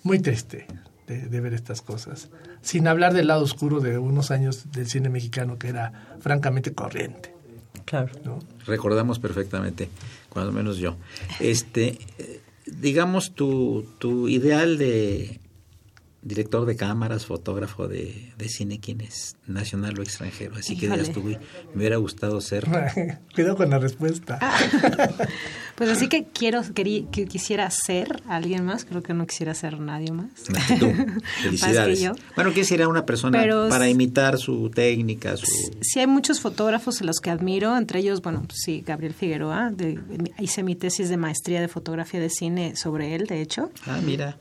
muy triste de, de ver estas cosas. Sin hablar del lado oscuro de unos años del cine mexicano que era francamente corriente.
Claro.
¿no?
Recordamos perfectamente, cuando menos yo. Este, eh, digamos tu, tu ideal de director de cámaras, fotógrafo de, de cine, ¿quién es? Nacional o extranjero. Así que
Híjole.
tú, "Uy, me hubiera gustado ser
Cuidado con la respuesta.
Pues así que quiero, querí- que quisiera ser alguien más, creo que no quisiera ser nadie más.
más que tú. Felicidades.
yo.
Bueno, ¿quién sería una persona
Pero
para imitar su técnica, su...
Sí hay muchos fotógrafos a los que admiro, entre ellos, bueno, pues sí, Gabriel Figueroa, de- hice mi tesis de maestría de fotografía de cine sobre él, de hecho.
Ah, mira.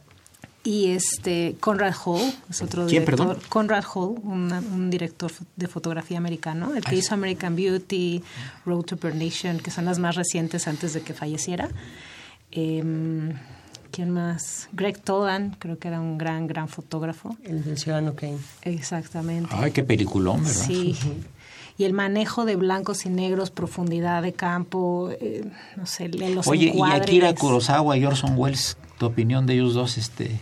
Y este Conrad Hall es otro
¿Quién,
director.
perdón?
Conrad Hall, una- un director de fotografía americano, el que hizo American Beauty, Road to Perdition, que son las más recientes antes de que falleciera. Em, ¿Quién más? Greg Tolan, creo que era un gran, gran fotógrafo.
El del Ciudadano Kane.
Exactamente.
Ay, qué peliculón, ¿verdad?
Sí. Y el manejo de blancos y negros, profundidad de campo, eh, no sé, los
Oye, y
encuadres.
Akira Kurosawa y Orson Welles, tu opinión de ellos dos, este...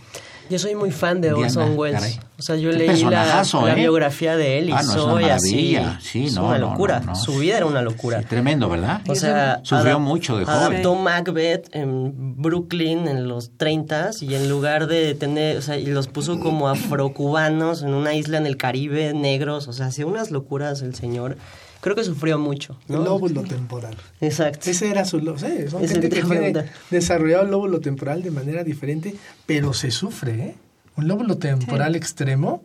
Yo soy muy fan de
Diana,
Orson Welles.
caray.
O sea, yo leí la,
¿eh?
biografía de él y
Ah, no,
soy así.
Sí,
es
no,
una locura.
no.
Su vida era una locura.
Sí, tremendo, ¿verdad?
O sea,
Sufrió mucho de joven.
Adaptó Macbeth en Brooklyn en los 30 y en lugar de tener, o sea, y los puso como afrocubanos en una isla en el Caribe, negros, o sea, hacía unas locuras el señor. Creo que sufrió mucho,
El lóbulo temporal.
Exacto.
Ese era su lóbulo. Sí, son
Ese
gente
te
que tiene desarrollado el lóbulo temporal de manera diferente, pero se sufre, ¿eh? Un lóbulo temporal extremo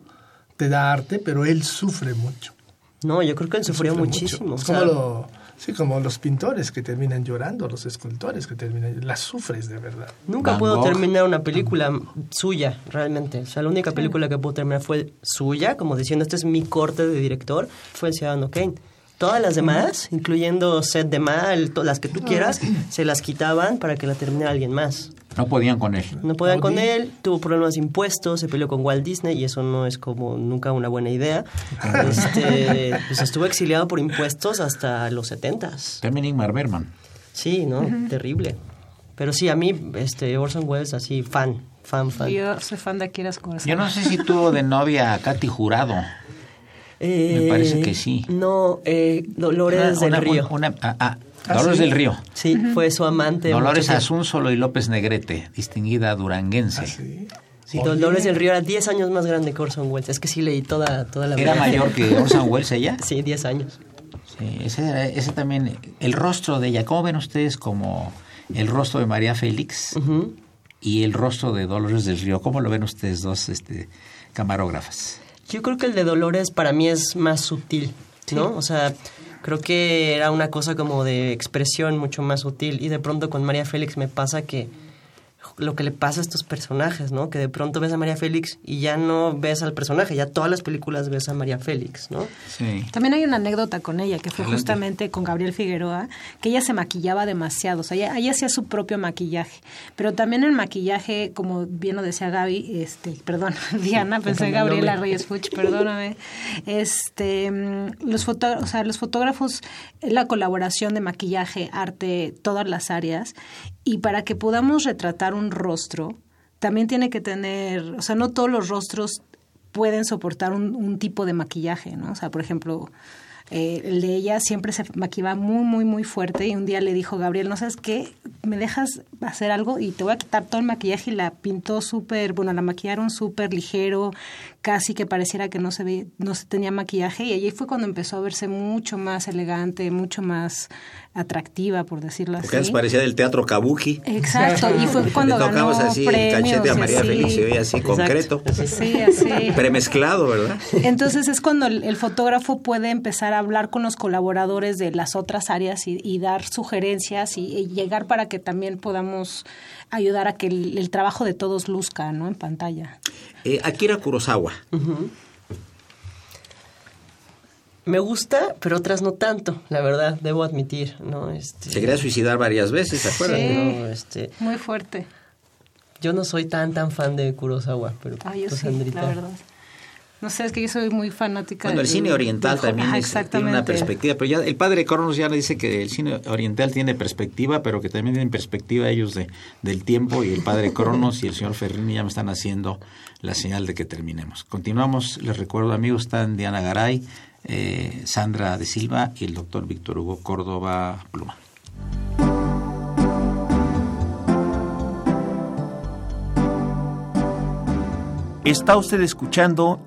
te da arte, pero él sufre mucho.
No, yo creo que él sufrió
Sufre
muchísimo.
mucho.
o
Es
sea,
como, lo- sí, como los pintores que terminan llorando, los escultores que terminan Las sufres de verdad.
Nunca
Gogh.
terminar una película suya, realmente. O sea, la única película que pudo terminar fue suya, como diciendo, este es mi corte de director, fue El Ciudadano Kane. Todas las demás, incluyendo Set de Mal, las que tú quieras, se las quitaban para que la terminara alguien más.
No podían con él.
No podían con él, tuvo problemas de impuestos, se peleó con Walt Disney y eso no es como nunca una buena idea. Este, pues estuvo exiliado por impuestos hasta los setentas.
También Ingmar Bergman.
Sí, ¿no? Terrible. Pero sí, a mí, este, Orson Welles, así, fan, fan, fan.
Yo soy fan de Akira Kurosawa.
Yo no sé si tuvo de novia a Katy Jurado.
Eh,
Me parece que sí.
No, eh, Dolores
Una-
del Río.
una- ah, ah, Dolores del Río.
Sí, fue su amante.
Dolores. Asúnzolo y López Negrete, distinguida duranguense.
Ah, Sí.
Sí, Dolores del Río era 10 años más grande que Orson Welles. Es que sí leí toda, toda la
¿Era
vida.
mayor que Orson Welles ella?
Sí, 10 años.
Sí, ese, era- ese también, el rostro de ella, ¿cómo ven ustedes como el rostro de María Félix y el rostro de Dolores del Río? ¿Cómo lo ven ustedes dos este, camarógrafas?
Yo creo que el de Dolores para mí es más sutil, ¿no? O sea, creo que era una cosa como de expresión mucho más sutil y de pronto con María Félix me pasa que lo que le pasa a estos personajes, ¿no? Que de pronto ves a María Félix y ya no ves al personaje, ya todas las películas ves a María Félix, ¿no?
Sí.
También hay una anécdota con ella, que fue
Adelante.
justamente con Gabriel Figueroa, que ella se maquillaba demasiado, o sea, ella, ella hacía su propio maquillaje, pero también el maquillaje, como bien lo decía Gaby, este, perdón, Diana, pensé Gabriela. Reyes Fuch, perdóname, este, los, foto, o sea, los fotógrafos, la colaboración de maquillaje, arte, todas las áreas, y para que podamos retratar un rostro, también tiene que tener, o sea, no todos los rostros pueden soportar un, un tipo de maquillaje, ¿no? O sea, por ejemplo, eh, el de ella siempre se maquillaba muy, muy, muy fuerte y un día le dijo, Gabriel, ¿no sabes qué? ¿Me dejas hacer algo? Y te voy a quitar todo el maquillaje y la pintó súper, bueno, la maquillaron súper ligero, casi que pareciera que no se, ve, no se tenía maquillaje y allí fue cuando empezó a verse mucho más elegante, mucho más atractiva, por decirlo
Porque antes
así.
parecía del teatro Kabuki.
Exacto, y fue cuando
Le
ganó
tocabas así el
premios
cachete a María
así.
Félix y se veía así concreto.
Sí, así.
Premezclado, ¿verdad?
Entonces es cuando el, el fotógrafo puede empezar a hablar con los colaboradores de las otras áreas y, y dar sugerencias y, y llegar para que también podamos ayudar a que el, el trabajo de todos luzca ¿no? en pantalla.
Eh, Akira Kurosawa.
Me gusta, pero otras no tanto, la verdad, debo admitir, ¿no? Este,
Se quería suicidar varias veces, ¿se acuerdan?
Sí.
no, este,
Muy fuerte.
yo no soy tan tan fan de Kurosawa, pero
Ay, yo sí,
Sandrita.
la verdad. No sé, es que yo soy muy fanática.
Bueno, el cine oriental
del-
también es- tiene una perspectiva, pero ya el padre Cronos ya le dice que el cine oriental tiene perspectiva, pero que también tienen perspectiva ellos de, del tiempo y el padre Cronos y el señor Ferrini ya me están haciendo la señal de que terminemos. Continuamos, les recuerdo amigos, están Diana Garay, eh, Sandra de Silva y el doctor Víctor Hugo Córdoba Pluma.
Está usted escuchando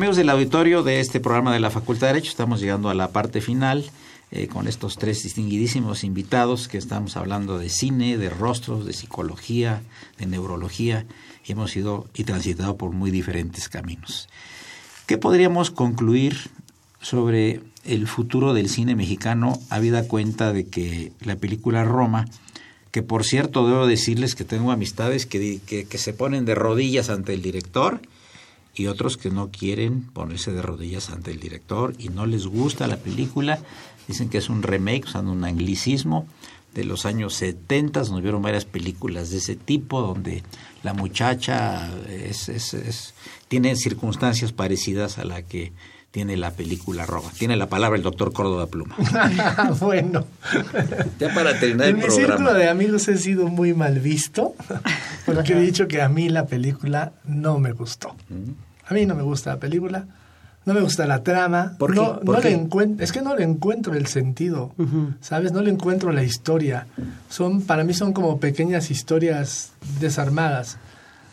Amigos del auditorio de este programa de la Facultad de Derecho, estamos llegando a la parte final eh, con estos tres distinguidísimos invitados que estamos hablando de cine, de rostros, de psicología, de neurología. Y hemos ido y transitado por muy diferentes caminos. ¿Qué podríamos concluir sobre el futuro del cine mexicano, habida cuenta de que la película Roma, que por cierto debo decirles que tengo amistades que, que, que se ponen de rodillas ante el director y otros que no quieren ponerse de rodillas ante el director y no les gusta la película, dicen que es un remake, usando un anglicismo de los años 70, nos vieron varias películas de ese tipo, donde la muchacha es, es, es, tiene circunstancias parecidas a la que tiene la película Roma. Tiene la palabra el doctor Córdoba Pluma.
bueno.
Ya para terminar el
en mi
programa.
círculo de amigos he sido muy mal visto, porque he dicho que a mí la película no me gustó. A mí no me gusta la película, no me gusta la trama,
¿Por
no,
qué? ¿Por
no
qué?
le encuentro, es que no le encuentro el sentido, ¿sabes? No le encuentro la historia. Son, para mí son como pequeñas historias desarmadas.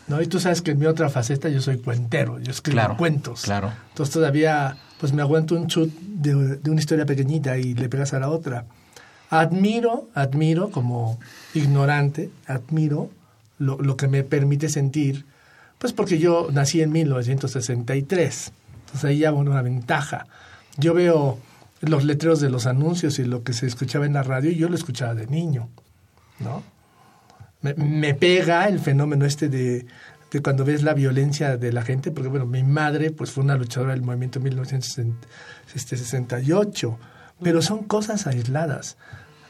¿No? Y tú sabes que en mi otra faceta yo soy cuentero, yo escribo
Claro,
cuentos.
claro.
Entonces todavía pues me aguanto un chut de, de una historia pequeñita y le pegas a la otra. Admiro, admiro como ignorante, admiro lo, lo que me permite sentir, pues porque yo nací en 1963, entonces ahí ya una ventaja. Yo veo los letreros de los anuncios y lo que se escuchaba en la radio y yo lo escuchaba de niño, ¿no? Me, me pega el fenómeno este de, cuando ves la violencia de la gente, porque bueno, mi madre pues fue una luchadora del movimiento 1968, pero son cosas aisladas.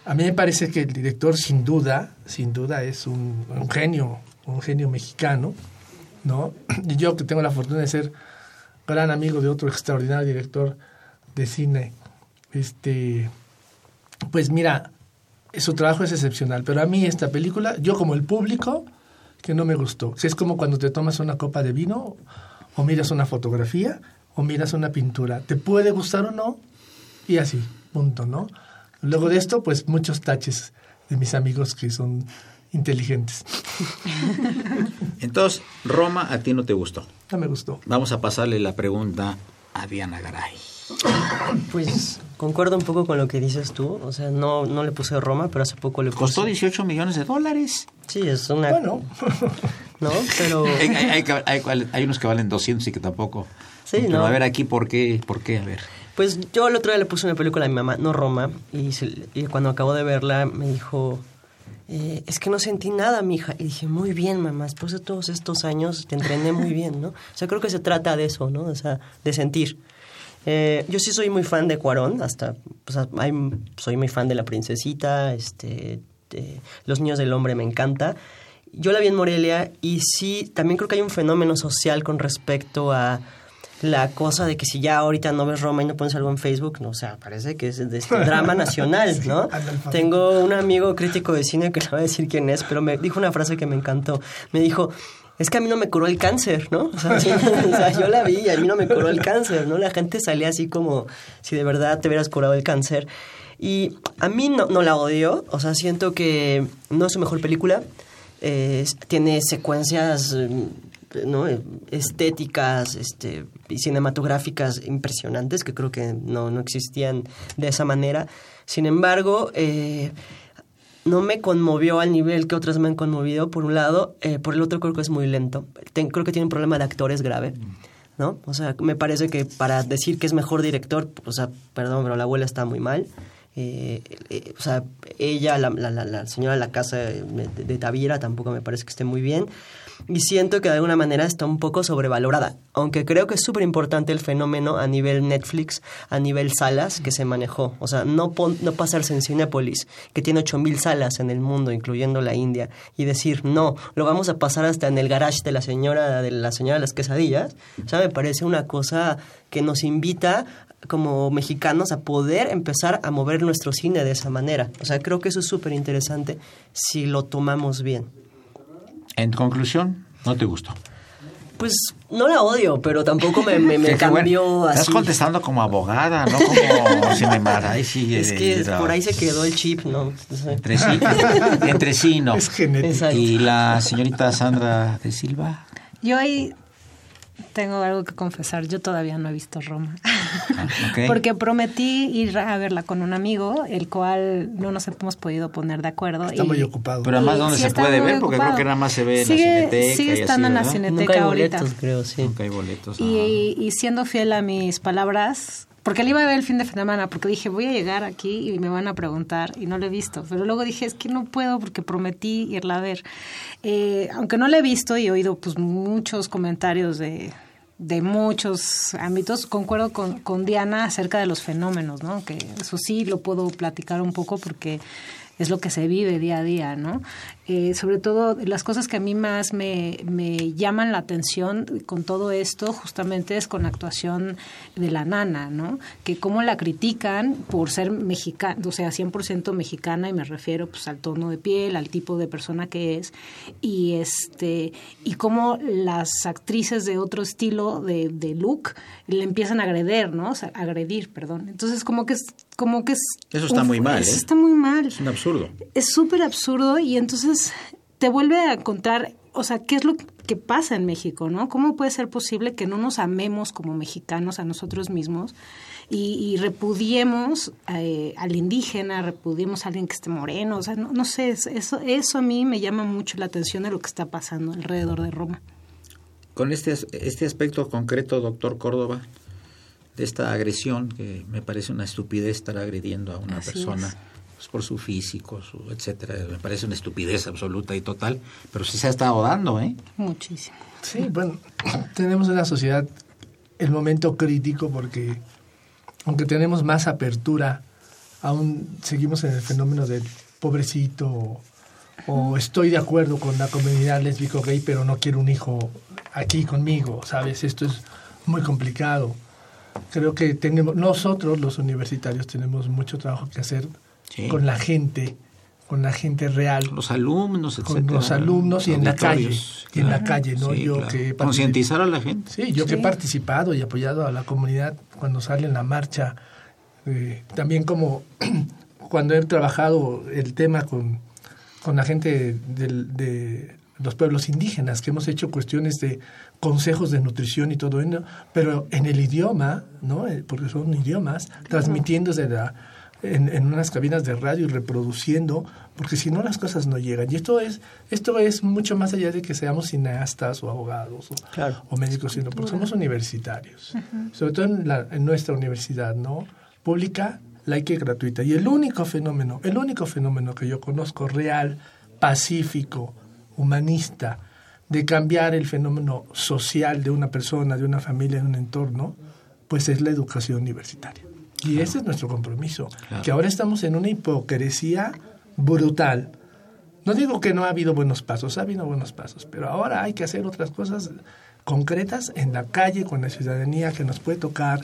A mí me parece que el director sin duda, sin duda es un, un genio, un genio mexicano, ¿no? Y yo que tengo la fortuna de ser gran amigo de otro extraordinario director de cine, este, pues mira, su trabajo es excepcional, pero a mí esta película, yo como el público, que no me gustó. Si es como cuando te tomas una copa de vino, o miras una fotografía, o miras una pintura. ¿Te puede gustar o no? Y así, punto, ¿no? Luego de esto, pues muchos taches de mis amigos que son inteligentes.
Entonces, Roma a ti no te gustó.
No me gustó.
Vamos a pasarle la pregunta a Diana Garay.
Pues concuerdo un poco con lo que dices tú. O sea, no, no le puse Roma, pero hace poco le puse.
Costó 18 millones de dólares.
Sí, es una.
Bueno,
¿No? Pero.
Hay, hay- hay unos que valen 200 y que tampoco.
Sí,
Pero
no.
a ver aquí, ¿por qué? ¿Por qué? A ver.
Pues yo el otro día le puse una película a mi mamá, no Roma, y, se- y cuando acabó de verla me dijo, eh, es que no sentí nada, mija. Y dije, muy bien, mamá, después de todos estos años te entrené muy bien, ¿no? O sea, creo que se trata de eso, ¿no? O sea, de sentir. Eh, yo sí soy muy fan de Cuarón, hasta, soy muy fan de La Princesita, este, de Los Niños del Hombre me encanta. Yo la vi en Morelia y sí, también creo que hay un fenómeno social con respecto a la cosa de que si ya ahorita no ves Roma y no pones algo en Facebook, no, o sea, parece que es de este drama nacional, ¿no? Tengo un amigo crítico de cine que no voy a decir quién es, pero me dijo una frase que me encantó. Me dijo, es que a mí no me curó el cáncer, ¿no? O sea, yo la vi y a mí no me curó el cáncer, ¿no? La gente salía así como si de verdad te hubieras curado el cáncer. Y a mí no, la odio, o sea, siento que no es su mejor película. Tiene secuencias mm, ¿no? Estéticas este, y cinematográficas impresionantes que creo que no, no existían de esa manera. Sin embargo, eh, no me conmovió al nivel que otras me han conmovido, por un lado. Eh, por el otro, creo que es muy lento. Ten- creo que tiene un problema de actores grave. ¿No? O sea, me parece que para decir que es mejor director, o sea, perdón, pero la abuela está muy mal. Eh, eh, o sea, ella, la, la, la, señora de la casa de, de- de tampoco me parece que esté muy bien. Y siento que de alguna manera está un poco sobrevalorada. Aunque creo que es súper importante el fenómeno a nivel Netflix, a nivel salas que se manejó. O sea, no, no pasarse en Cinépolis, que tiene 8000 salas en el mundo, incluyendo la India, y decir, no, lo vamos a pasar hasta en el garage de la señora de la señora de las quesadillas. O sea, me parece una cosa que nos invita como mexicanos a poder empezar a mover nuestro cine de esa manera. O sea, creo que eso es súper interesante si lo tomamos bien.
En conclusión, no te gustó.
Pues no la odio, pero tampoco me, me, me
Qué
cambió
bueno.
así.
Estás contestando como abogada, no como Cinemara. sí,
Es que
era-
por ahí se quedó el chip, ¿no?
Entre sí, entre sí no.
Es genético.
Exacto.
Y la señorita Sandra de Silva.
Yo ahí tengo algo que confesar. Yo todavía no he visto Roma.
Ah.
Porque prometí ir a verla con un amigo, el cual no nos hemos podido poner de acuerdo.
Está
y-
muy ocupado.
Pero además, ¿dónde
sí
se puede ver? Porque creo que nada más se ve en
Sigue-
la cineteca.
Sigue
así,
estando en la cineteca
Nunca hay
ahorita.
boletos, creo, sí.
Nunca hay boletos.
Y, y siendo fiel a mis palabras, porque le iba a ver el fin de semana, porque dije, voy a llegar aquí y me van a preguntar, y no lo he visto. Pero luego dije, es que no puedo porque prometí irla a ver. Eh, aunque no la he visto y he oído pues muchos comentarios de, de muchos ámbitos, concuerdo con, con Diana acerca de los fenómenos, ¿no? Que eso sí lo puedo platicar un poco porque es lo que se vive día a día, ¿no? Eh, sobre todo las cosas que a mí más me, me llaman la atención con todo esto justamente es con la actuación de la nana, ¿no? Que cómo la critican por ser mexicana, o sea, 100% mexicana y me refiero pues al tono de piel, al tipo de persona que es y este y cómo las actrices de otro estilo de, look le empiezan a agredir, ¿no? O agredir, perdón. Entonces como que es como que es
Eso está
un-
muy mal,
eso
¿eh?
Está muy mal
Es un absurdo.
es súper absurdo y entonces te vuelve a contar, o sea, qué es lo que pasa en México, ¿no? ¿Cómo puede ser posible que no nos amemos como mexicanos a nosotros mismos y, y repudiemos eh, al indígena, repudiemos a alguien que esté moreno? O sea, no, no sé, es- eso, eso a mí me llama mucho la atención de lo que está pasando alrededor de Roma.
Con este, as- este aspecto concreto, doctor Córdoba, de esta agresión, que me parece una estupidez estar agrediendo a una
Así
persona
es.
pues, por su físico, su etcétera, me parece una estupidez absoluta y total, pero sí se ha estado dando, ¿eh?
Muchísimo.
Sí, bueno, tenemos en la sociedad el momento crítico porque aunque tenemos más apertura, aún seguimos en el fenómeno del pobrecito o, o estoy de acuerdo con la comunidad lésbico gay, pero no quiero un hijo aquí conmigo, ¿sabes? Esto es muy complicado. Creo que tenemos nosotros los universitarios tenemos mucho trabajo que hacer
Sí.
con la gente, con la gente real,
Los alumnos,
con
etcétera.
los alumnos y en la calle, y en la calle, ¿no?
Sí,
Yo
claro.
que
Concientizar a la gente.
Sí, yo que he participado y apoyado a la comunidad cuando sale en la marcha, eh, también como cuando he trabajado el tema con, con la gente del- de los pueblos indígenas, que hemos hecho cuestiones de consejos de nutrición y todo eso, pero en el idioma, ¿no? Eh, porque son idiomas, transmitiendo desde la, en, en unas cabinas de radio y reproduciendo, porque si no las cosas no llegan. Y esto es, esto es mucho más allá de que seamos cineastas o abogados o,
Claro.
o médicos, sino porque somos universitarios. Sobre todo en, la- en nuestra universidad, ¿no? Pública, laica y gratuita. Y el único fenómeno, el único fenómeno que yo conozco real, pacífico, humanista, de cambiar el fenómeno social de una persona, de una familia, de un entorno, pues es la educación universitaria. Y ese es nuestro compromiso. Que ahora estamos en una hipocresía brutal. No digo que no ha habido buenos pasos, ha habido buenos pasos, pero ahora hay que hacer otras cosas concretas en la calle, con la ciudadanía que nos puede tocar,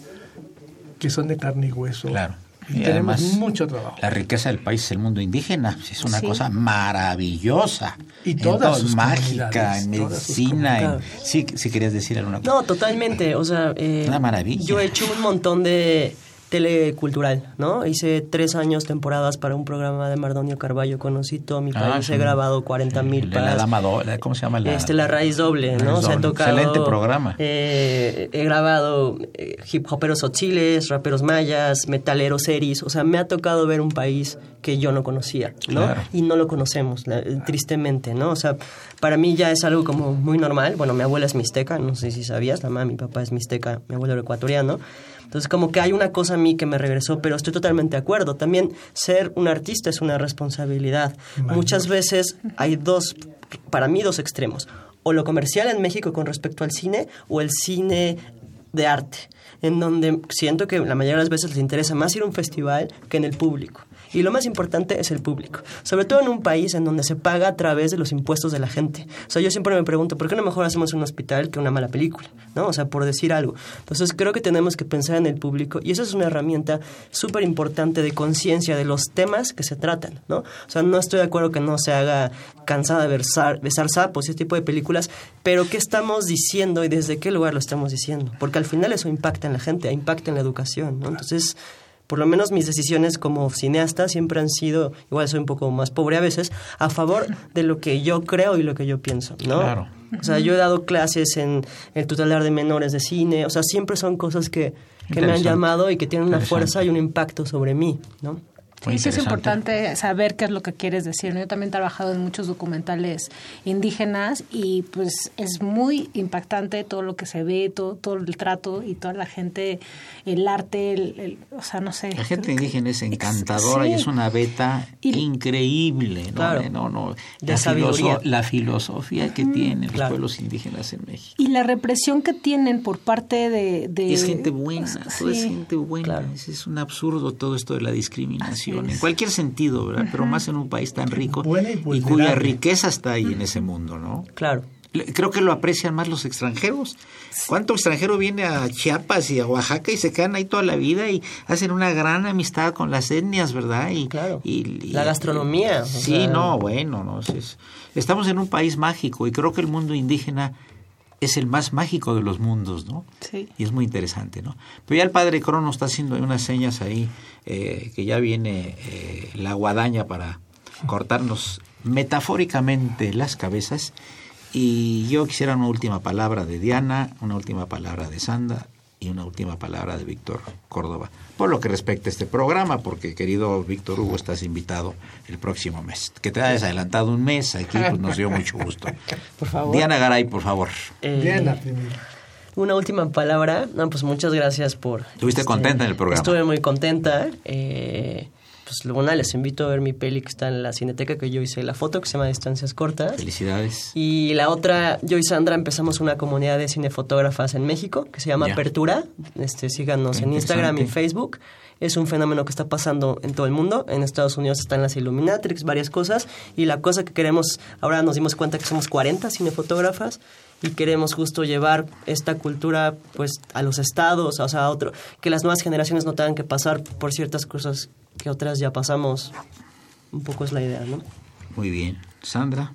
que son de carne y hueso.
Claro.
Y, tenemos
además,
mucho trabajo.
La riqueza del país es el mundo indígena. Es una
Sí.
cosa maravillosa.
Y
En
todas
todo, mágica, en medicina. en- sí, si querías decir alguna cosa.
No, totalmente. O sea, eh,
Una maravilla.
Yo he hecho un montón de telecultural, ¿no? Hice tres años temporadas para un programa de Mardonio Carballo. Conocí todo mi
Ah,
país.
sí.
He grabado 40 mil
La- la dama do- la- ¿Cómo se llama? La,
este, la raíz doble, ¿no?
Raíz
Se ha
doble.
tocado.
Excelente programa.
eh, he grabado eh, hip hoperos otziles, raperos mayas, metaleros seris. O sea, me ha tocado ver un país que yo no conocía, ¿no?
Claro.
Y no lo conocemos, la- tristemente, ¿no? O sea, para mí ya es algo como muy normal. Bueno, mi abuela es mixteca, no sé si sabías, la mamá, mi papá es mixteca, mi abuelo era ecuatoriano. Entonces, como que hay una cosa a mí que me regresó, pero estoy totalmente de acuerdo. También ser un artista es una responsabilidad. Muchas veces hay dos, para mí, dos extremos. O lo comercial en México con respecto al cine, o el cine de arte, en donde siento que la mayoría de las veces les interesa más ir a un festival que en el público. Y lo más importante es el público. Sobre todo en un país en donde se paga a través de los impuestos de la gente. O sea, yo siempre me pregunto, ¿por qué no mejor hacemos un hospital que una mala película? ¿No? O sea, por decir algo. Entonces, creo que tenemos que pensar en el público y esa es una herramienta súper importante de conciencia de los temas que se tratan, ¿no? O sea, no estoy de acuerdo que no se haga cansada de besar, besar sapos, ese tipo de películas, pero ¿qué estamos diciendo y desde qué lugar lo estamos diciendo? Porque al final eso impacta en la gente, impacta en la educación, ¿no? Entonces, por lo menos mis decisiones como cineasta siempre han sido, igual soy un poco más pobre a veces, a favor de lo que yo creo y lo que yo pienso, ¿no?
Claro.
O sea, yo he dado clases en el tutelar de menores de cine, o sea, siempre son cosas que, que me han llamado y que tienen una fuerza y un impacto sobre mí, ¿no?
Muy
Sí, sí es importante saber qué es lo que quieres decir. Yo también he trabajado en muchos documentales indígenas y pues es muy impactante todo lo que se ve, todo, todo el trato y toda la gente, el arte, el, el- o sea, no sé.
La gente
que-
indígena es encantadora y
Sí.
es una beta
Y-
increíble, ¿no?
Claro.
no, no,
De
la,
sabiduría.
filoso- la filosofía que tienen los
Claro.
pueblos indígenas en México.
Y la represión que tienen por parte de... de-
Es gente buena, todo es
Sí.
gente buena.
Claro.
Es, es un absurdo todo esto de la discriminación, En cualquier sentido, ¿verdad? Pero más en un país tan rico
Buena y
cuya riqueza está ahí en ese mundo, ¿no?
Claro.
Creo que lo aprecian más los extranjeros. ¿Cuánto extranjero viene a Chiapas y a Oaxaca y se quedan ahí toda la vida y hacen una gran amistad con las etnias, ¿verdad? Y,
Claro.
y- y-
La gastronomía, o
Sí,
sea.
no, bueno, no, es- estamos en un país mágico y creo que el mundo indígena es el más mágico de los mundos, ¿no?
Sí.
Y es muy interesante, ¿no? Pero ya el padre Crono está haciendo unas señas ahí, eh, que ya viene eh, la guadaña para cortarnos metafóricamente las cabezas. Y yo quisiera una última palabra de Diana, una última palabra de Sandra y una última palabra de Víctor Córdoba. Por lo que respecta a este programa, porque querido Víctor Hugo, estás invitado el próximo mes. Que te hayas adelantado un mes aquí, pues nos dio mucho gusto.
Por favor.
Diana Garay, por favor.
Eh,
Diana primero.
Una última palabra. No, pues muchas gracias por... este,
¿Estuviste contenta en el programa?
Estuve muy contenta. Eh, pues Luna, les invito a ver mi peli que está en la cineteca que yo hice la foto, que se llama Distancias Cortas.
Felicidades.
Y la otra, yo y Sandra empezamos una comunidad de cinefotógrafas en México que se llama. Apertura. Este, síganos en Instagram y. Facebook. Es un fenómeno que está pasando en todo el mundo. En Estados Unidos están las Illuminatrix, varias cosas. Y la cosa que queremos, ahora nos dimos cuenta que somos 40 cinefotógrafas y queremos justo llevar esta cultura pues a los estados, o sea, a otro, que las nuevas generaciones no tengan que pasar por ciertas cosas que otras ya pasamos. Un poco es la idea, ¿no?
Muy bien. Sandra.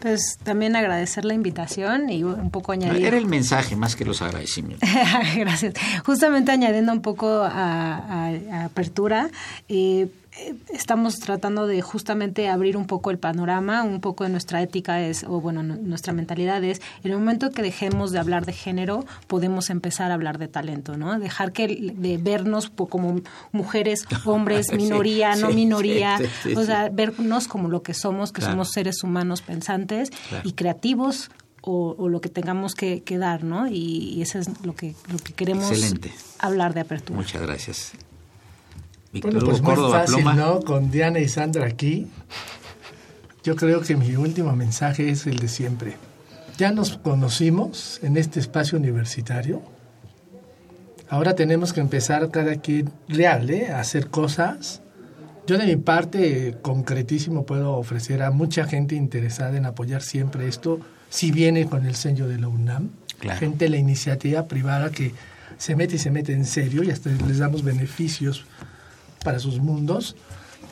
Pues también agradecer la invitación y un poco añadir...
Era el mensaje más que los agradecimientos.
Gracias. Justamente añadiendo un poco a, a- a apertura, eh, eh, estamos tratando de justamente abrir un poco el panorama, un poco de nuestra ética es, o bueno, nu- nuestra mentalidad es, en el momento que dejemos de hablar de género, podemos empezar a hablar de talento, ¿no? Dejar que de vernos como mujeres, hombres,
Sí,
minoría, no
sí,
minoría,
sí,
o sea, vernos como lo que somos, que
Claro.
somos seres humanos pensantes
Claro.
y creativos o, o lo que tengamos que, que dar, ¿no? Y, y eso es lo que, lo que queremos
Excelente.
hablar de apertura.
Muchas gracias. Víctor
Bueno, pues
Hugo
muy
Córdoba
fácil,
Pluma.
¿no? Con Diana y Sandra aquí. Yo creo que mi último mensaje es el de siempre. Ya nos conocimos en este espacio universitario. Ahora tenemos que empezar cada quien real, ¿eh? a hacer cosas. Yo de mi parte, concretísimo, puedo ofrecer a mucha gente interesada en apoyar siempre esto, si viene con el sello de la UNAM.
Claro.
Gente de la iniciativa privada que se mete y se mete en serio y hasta les damos beneficios para sus mundos.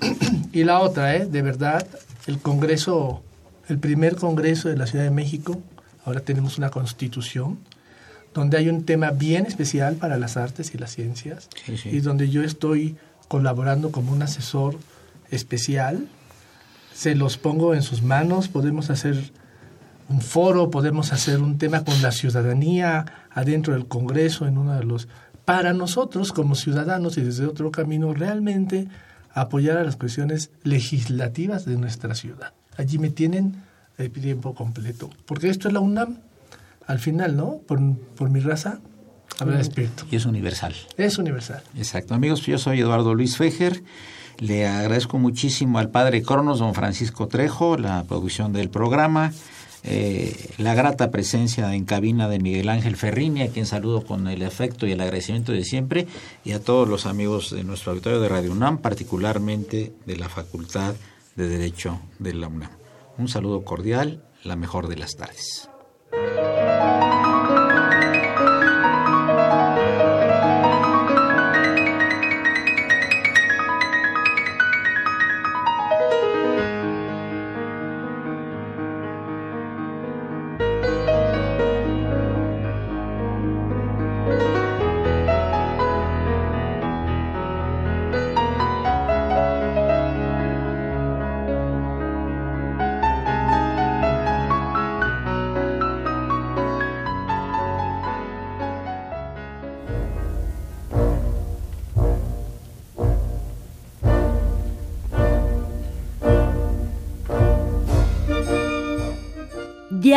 y la otra, ¿eh? de verdad, el Congreso, el primer Congreso de la Ciudad de México, ahora tenemos una constitución, donde hay un tema bien especial para las artes y las ciencias,
Sí, sí.
y donde yo estoy colaborando como un asesor especial. Se los pongo en sus manos, podemos hacer un foro, podemos hacer un tema con la ciudadanía adentro del Congreso, en uno de los... Para nosotros como ciudadanos y desde otro camino, realmente apoyar a las cuestiones legislativas de nuestra ciudad. Allí me tienen el tiempo completo. Porque esto es la UNAM, al final, ¿no? Por, por mi raza, habrá despierto.
Y es universal.
Es universal.
Exacto. Amigos, yo soy Eduardo Luis Fejer. Le agradezco muchísimo al padre Cronos, don Francisco Trejo, la producción del programa. Eh, la grata presencia en cabina de Miguel Ángel Ferrini, a quien saludo con el afecto y el agradecimiento de siempre, y a todos los amigos de nuestro auditorio de Radio UNAM, particularmente de la Facultad de Derecho de la UNAM. Un saludo cordial, la mejor de las tardes.